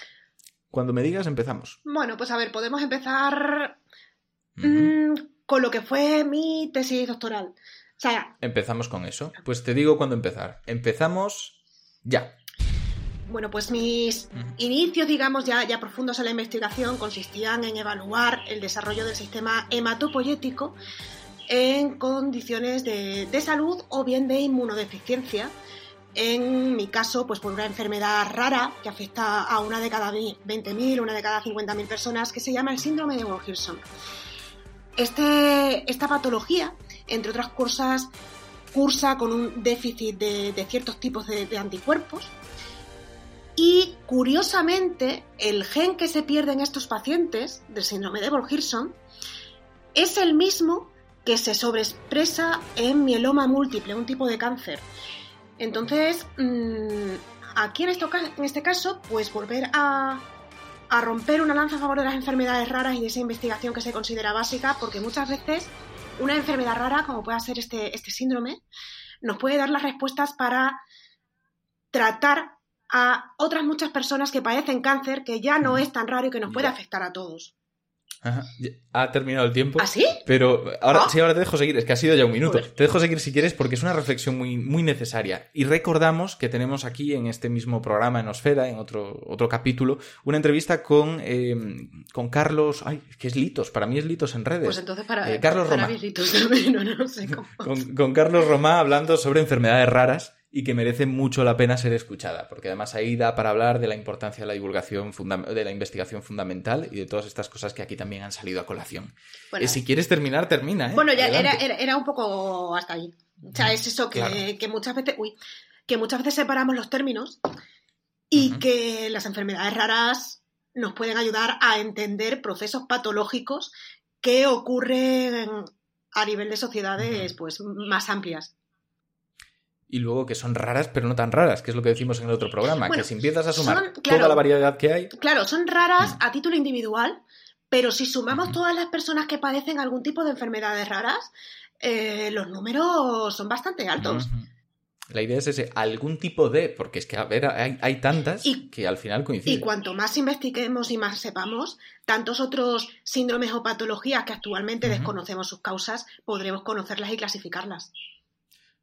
Cuando me digas, empezamos. Bueno, pues a ver, podemos empezar mm, con lo que fue mi tesis doctoral. O sea, Empezamos con eso. Pues te digo cuándo empezar. Empezamos ya. Bueno, pues mis inicios, digamos, ya, ya profundos en la investigación consistían en evaluar el desarrollo del sistema hematopoyético en condiciones de, de salud o bien de inmunodeficiencia. En mi caso, pues por una enfermedad rara que afecta a una de cada 20.000, una de cada 50.000 personas, que se llama el síndrome de Wolfirson. Este, esta patología, entre otras cosas, cursa con un déficit de, ciertos tipos de, anticuerpos y curiosamente, el gen que se pierde en estos pacientes del síndrome de Wolfirson es el mismo que se sobreexpresa en mieloma múltiple, un tipo de cáncer. Entonces, mm, aquí en, esto, en este caso, pues volver a, a romper una lanza a favor de las enfermedades raras y de esa investigación que se considera básica, porque muchas veces una enfermedad rara, como puede ser este, este síndrome, nos puede dar las respuestas para tratar a otras muchas personas que padecen cáncer, que ya no es tan raro y que nos puede afectar a todos. Ajá. Ha terminado el tiempo. ¿Ah, sí? Pero ahora Ah. sí, ahora te dejo seguir. Es que ha sido ya un minuto. Te dejo seguir si quieres porque es una reflexión muy, muy necesaria. Y recordamos que tenemos aquí en este mismo programa, en Osfera, en otro, otro capítulo, una entrevista con, eh, con Carlos. Ay, que es Litos. Para mí es Litos en redes. Pues entonces para, Eh, Carlos para Roma. mí es litos también, <laughs> no, no sé cómo. Con, con Carlos Romá hablando sobre enfermedades raras y que merece mucho la pena ser escuchada, porque además ahí da para hablar de la importancia de la divulgación, de la investigación fundamental y de todas estas cosas que aquí también han salido a colación. Bueno. Eh, si quieres terminar, termina. ¿eh? Bueno, ya era, era, era un poco hasta ahí. O sea, es eso que, Claro. que muchas veces, uy, que muchas veces separamos los términos y que las enfermedades raras nos pueden ayudar a entender procesos patológicos que ocurren a nivel de sociedades pues más amplias. Y luego que son raras, pero no tan raras, que es lo que decimos en el otro programa, Bueno, que si empiezas a sumar son- claro. toda la variedad que hay, Claro, son raras a título individual, pero si sumamos todas las personas que padecen algún tipo de enfermedades raras, eh, los números son bastante altos. la idea es ese, algún tipo de, porque es que, a ver, hay, hay tantas que al final Y coinciden. cuanto más investiguemos y más sepamos, tantos otros síndromes o patologías que actualmente desconocemos sus causas, podremos conocerlas y clasificarlas.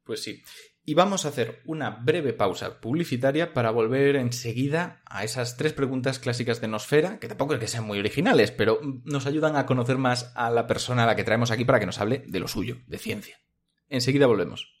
Pues sí. Y vamos a hacer una breve pausa publicitaria para volver enseguida a esas tres preguntas clásicas de Nosfera, que tampoco es que sean muy originales, pero nos ayudan a conocer más a la persona a la que traemos aquí para que nos hable de lo suyo, de ciencia. Enseguida volvemos.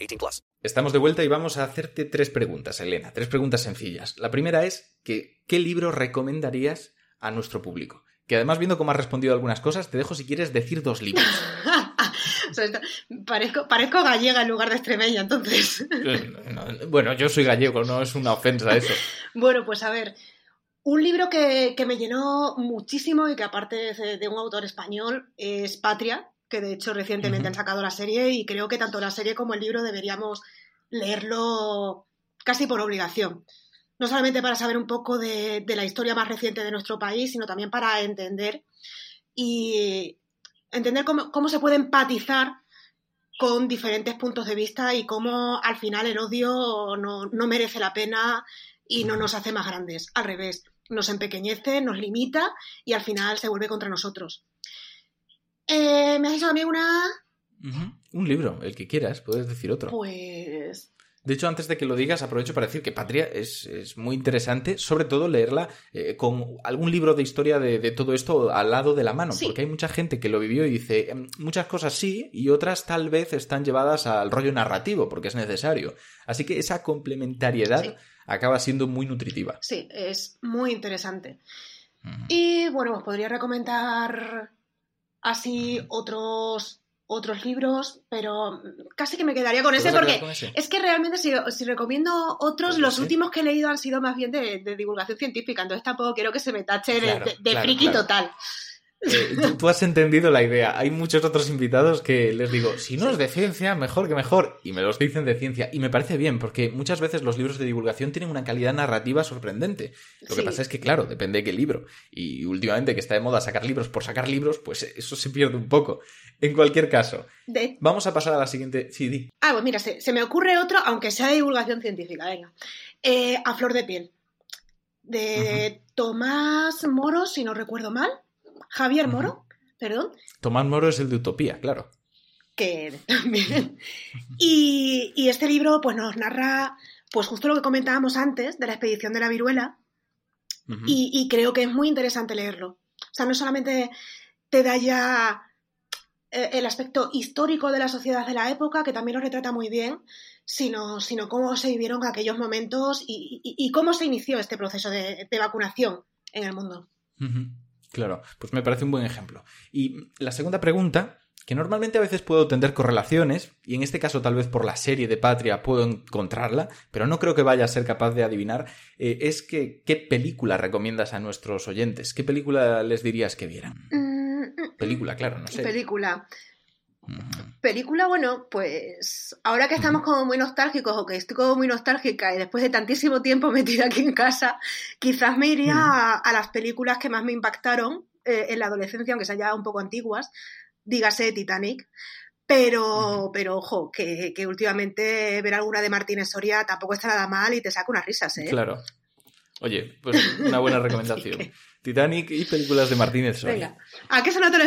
18 plus. Estamos de vuelta y vamos a hacerte tres preguntas, Elena. Tres preguntas sencillas. La primera es que, ¿qué libro recomendarías a nuestro público? Que además, viendo cómo has respondido a algunas cosas, te dejo si quieres decir dos libros. <laughs> O sea, esto- parezco, parezco gallega en lugar de extremeña, entonces. No, bueno, yo soy gallego, no es una ofensa eso. Bueno, pues a ver, un libro que, que me llenó muchísimo y que aparte de, de un autor español es Patria, que de hecho recientemente han sacado la serie y creo que tanto la serie como el libro deberíamos leerlo casi por obligación. No solamente para saber un poco de, de la historia más reciente de nuestro país, sino también para entender y entender cómo, cómo se puede empatizar con diferentes puntos de vista y cómo al final el odio no, no merece la pena y no nos hace más grandes. Al revés, nos empequeñece, nos limita y al final se vuelve contra nosotros. Eh, ¿Me has dicho a mí una? Un libro, el que quieras, puedes decir otro. Pues De hecho, antes de que lo digas, aprovecho para decir que Patria es, es muy interesante, sobre todo leerla eh, con algún libro de historia de, de todo esto al lado de la mano, Sí. porque hay mucha gente que lo vivió y dice, "Em, muchas cosas sí, y otras tal vez están llevadas al rollo narrativo, porque es necesario. Así que esa complementariedad acaba siendo muy nutritiva. sí, es muy interesante. Y bueno, os podría recomendar así otros otros libros, pero casi que me quedaría con ¿Te ese porque quedar con ese? es que realmente si, si recomiendo otros, Pues los últimos que he leído han sido más bien de, de divulgación científica, entonces tampoco quiero que se me tache de- Claro, de, de claro, friki claro. total. Eh, tú, tú has entendido la idea. Hay muchos otros invitados que les digo, si no es de ciencia, mejor que mejor. Y me los dicen de ciencia. Y me parece bien, porque muchas veces los libros de divulgación tienen una calidad narrativa sorprendente. Lo que Sí. pasa es que, claro, depende de qué libro. Y últimamente que está de moda sacar libros por sacar libros, pues eso se pierde un poco. En cualquier caso, De- vamos a pasar a la siguiente. Sí, di. Ah, pues mira, se, se me ocurre otro, aunque sea de divulgación científica, venga. Eh, a flor de piel. De Tomás Moro, si no recuerdo mal. Javier Moro, perdón. Tomás Moro es el de Utopía, claro. que <laughs> también. Y, y este libro pues nos narra pues justo lo que comentábamos antes de la expedición de la viruela y, y creo que es muy interesante leerlo. O sea, no solamente te da ya eh, el aspecto histórico de la sociedad de la época, que también lo retrata muy bien, sino, sino cómo se vivieron aquellos momentos y, y- y cómo se inició este proceso de, de vacunación en el mundo. Claro, pues me parece un buen ejemplo. Y la segunda pregunta, que normalmente a veces puedo tender correlaciones, y en este caso tal vez por la serie de Patria puedo encontrarla, pero no creo que vaya a ser capaz de adivinar, eh, es que ¿qué película recomiendas a nuestros oyentes? ¿Qué película les dirías que vieran? Película, claro, no sé. Película. Película, bueno, pues ahora que estamos como muy nostálgicos o que estoy como muy nostálgica y después de tantísimo tiempo <laughs> metida aquí en casa, quizás me iría a, a las películas que más me impactaron eh, en la adolescencia, aunque sean ya un poco antiguas, dígase Titanic. Pero, pero ojo, que, que últimamente ver alguna de Martínez Soria tampoco está nada mal y te saca unas risas, ¿eh? Claro. Oye, pues <laughs> una buena recomendación. Titanic y películas de Martínez. Venga, ¿a qué se no te lo?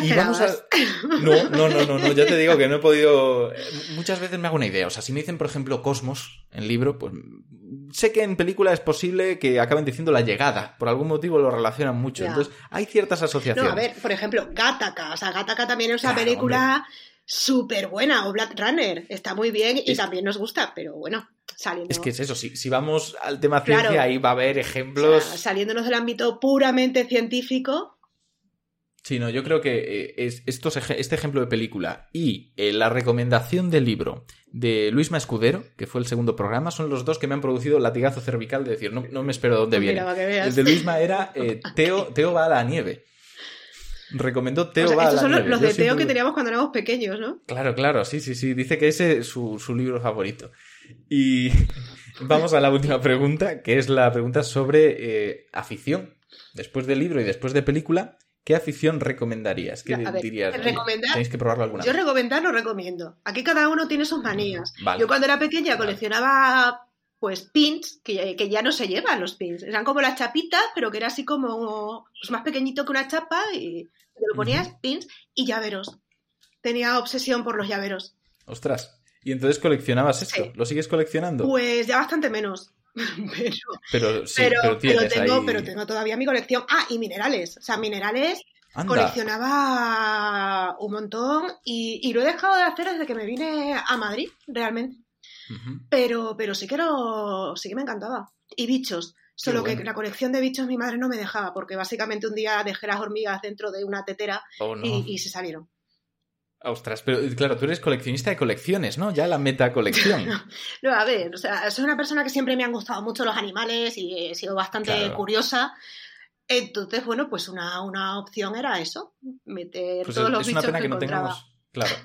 No, no, no, no, no, ya te digo que no he podido. Muchas veces me hago una idea. O sea, si me dicen, por ejemplo, Cosmos en libro, pues sé que en película es posible que acaben diciendo la llegada. Por algún motivo lo relacionan mucho. Ya. Entonces, hay ciertas asociaciones. No, a ver, por ejemplo, Gattaca. O sea, Gattaca también es una Claro, película súper buena. O Black Runner. Está muy bien y también nos gusta, pero bueno, saliendo, Es que es eso, si, si vamos al tema ciencia, Claro. ahí va a haber ejemplos. saliéndonos del ámbito puramente científico. Sí, no, yo creo que eh, es, estos este ejemplo de película y eh, la recomendación del libro de Luisma Escudero, que fue el segundo programa, son los dos que me han producido latigazo cervical de decir, no, no me espero de dónde viene. El de Luisma era eh, <laughs> Teo, Teo va a la nieve. Recomendó Teo O sea, va a estos la son los, los Yo de Teo siempre- que teníamos cuando éramos pequeños, ¿no? Claro, claro, sí, sí, sí. Dice que ese es su, su libro favorito. Y <laughs> vamos a la última pregunta, que es la pregunta sobre eh, afición. Después del libro y después de película, ¿qué afición recomendarías? ¿Qué ver, dirías? Recomendar- Tenéis que probarlo alguna Yo vez. recomendar no recomiendo. Aquí cada uno tiene sus manías. Vale. Yo cuando era pequeña coleccionaba pues pins, que, que ya no se llevan los pins. Eran como las chapitas, pero que era así como pues, más pequeñito que una chapa y te lo ponías pins y llaveros. Tenía obsesión por los llaveros. Ostras. Y entonces coleccionabas esto. ¿Lo sigues coleccionando? Pues ya bastante menos. <laughs> pero, pero sí, pero, tengo, ahí... pero tengo todavía mi colección. Ah, y minerales. O sea, minerales Anda. coleccionaba un montón y, y lo he dejado de hacer desde que me vine a Madrid, realmente. Pero, pero sí que lo, sí que me encantaba. Y bichos. Solo bueno. que la colección de bichos mi madre no me dejaba, porque básicamente un día dejé las hormigas dentro de una tetera Oh, no. y, y se salieron. Ostras, pero claro, tú eres coleccionista de colecciones, ¿no? Ya la meta colección. <laughs> No, a ver, o sea, soy una persona que siempre me han gustado mucho los animales y he sido bastante Claro. curiosa. Entonces, bueno, pues una, una opción era eso, meter Pues todos es, los es una bichos pena que, que no encontraba. tengamos. Claro. <laughs>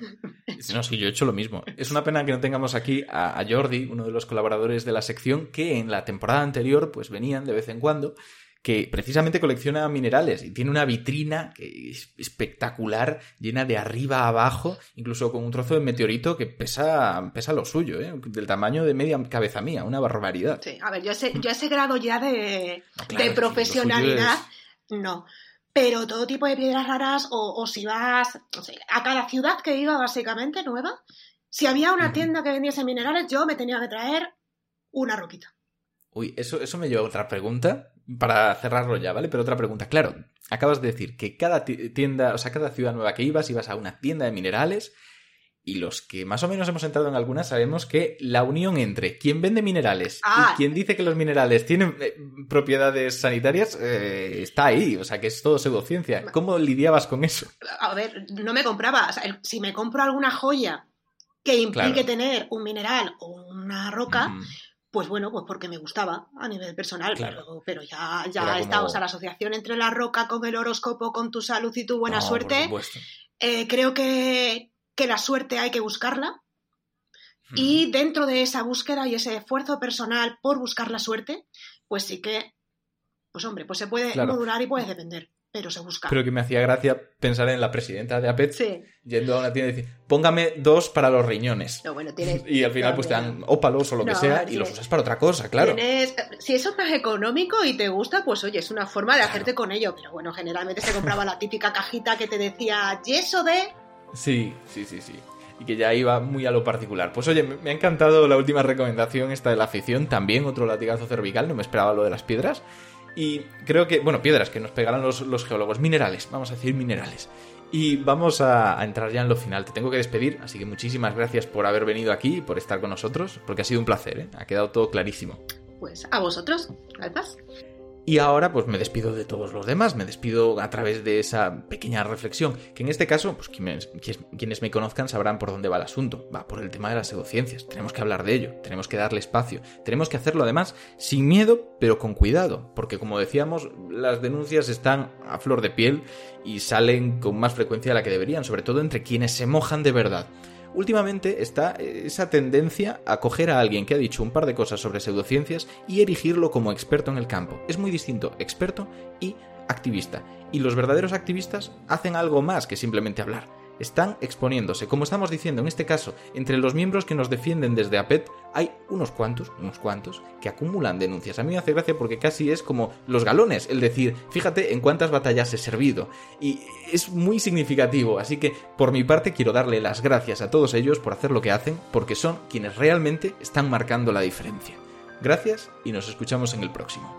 No, sí, yo he hecho lo mismo. Es una pena que no tengamos aquí a, a Jordi, uno de los colaboradores de la sección, que en la temporada anterior, pues venían de vez en cuando, que precisamente colecciona minerales y tiene una vitrina que es espectacular, llena de arriba a abajo, incluso con un trozo de meteorito que pesa, pesa lo suyo, ¿eh? del tamaño de media cabeza mía, una barbaridad. Sí, a ver, yo yo ese grado ya de, claro, de profesionalidad, no. Pero todo tipo de piedras raras, o, o si vas o sea, a cada ciudad que iba, básicamente, nueva, si había una tienda que vendiese minerales, yo me tenía que traer una roquita. Uy, eso, eso me lleva a otra pregunta para cerrarlo ya, ¿vale? Pero otra pregunta. Claro, acabas de decir que cada ti- tienda, o sea, cada ciudad nueva que ibas, ibas a una tienda de minerales y los que más o menos hemos entrado en algunas sabemos que la unión entre quien vende minerales Ah. y quien dice que los minerales tienen eh, propiedades sanitarias eh, está ahí, o sea, que es todo pseudociencia. ¿Cómo lidiabas con eso? A ver, no me compraba. O sea, el- si me compro alguna joya que implique Claro. tener un mineral o una roca, pues bueno, pues porque me gustaba a nivel personal. Claro. Pero, pero ya, ya está. O sea, la asociación entre la roca con el horóscopo, con tu salud y tu buena No, suerte, eh, creo que, que la suerte hay que buscarla. Y dentro de esa búsqueda y ese esfuerzo personal por buscar la suerte, pues sí que, pues hombre, pues se puede Claro. modular y puedes depender, pero se busca. Pero que me hacía gracia pensar en la presidenta de APET Sí. yendo a una tienda y decir, póngame dos para los riñones. No, bueno, tienes, <laughs> Y al final pues te dan ópalos o lo que sea y los usas para otra cosa, claro. tienes- si eso es más económico y te gusta, pues oye, es una forma de hacerte con ello. Pero bueno, generalmente se compraba la típica cajita que te decía yeso de. Sí, sí, sí, sí. Y que ya iba muy a lo particular. Pues oye, me ha encantado la última recomendación, esta de la afición. También otro latigazo cervical, no me esperaba lo de las piedras. Y creo que, bueno, piedras que nos pegarán los, los geólogos. Minerales, vamos a decir minerales. Y vamos a, a entrar ya en lo final. Te tengo que despedir, así que muchísimas gracias por haber venido aquí y por estar con nosotros, porque ha sido un placer, ¿eh? ha quedado todo clarísimo. Pues a vosotros, Alpas. Y ahora pues me despido de todos los demás, me despido a través de esa pequeña reflexión, que en este caso, pues quienes, me conozcan sabrán por dónde va el asunto, va por el tema de las pseudociencias, tenemos que hablar de ello, tenemos que darle espacio, tenemos que hacerlo además sin miedo, pero con cuidado, porque como decíamos, las denuncias están a flor de piel y salen con más frecuencia de la que deberían, sobre todo entre quienes se mojan de verdad últimamente está esa tendencia a coger a alguien que ha dicho un par de cosas sobre pseudociencias y erigirlo como experto en el campo. Es muy distinto experto y activista. Y los verdaderos activistas hacen algo más que simplemente hablar están exponiéndose. Como estamos diciendo, en este caso, entre los miembros que nos defienden desde APET hay unos cuantos, unos cuantos, que acumulan denuncias. A mí me hace gracia porque casi es como los galones, el decir, fíjate en cuántas batallas he servido. Y es muy significativo, así que por mi parte quiero darle las gracias a todos ellos por hacer lo que hacen, porque son quienes realmente están marcando la diferencia. Gracias y nos escuchamos en el próximo.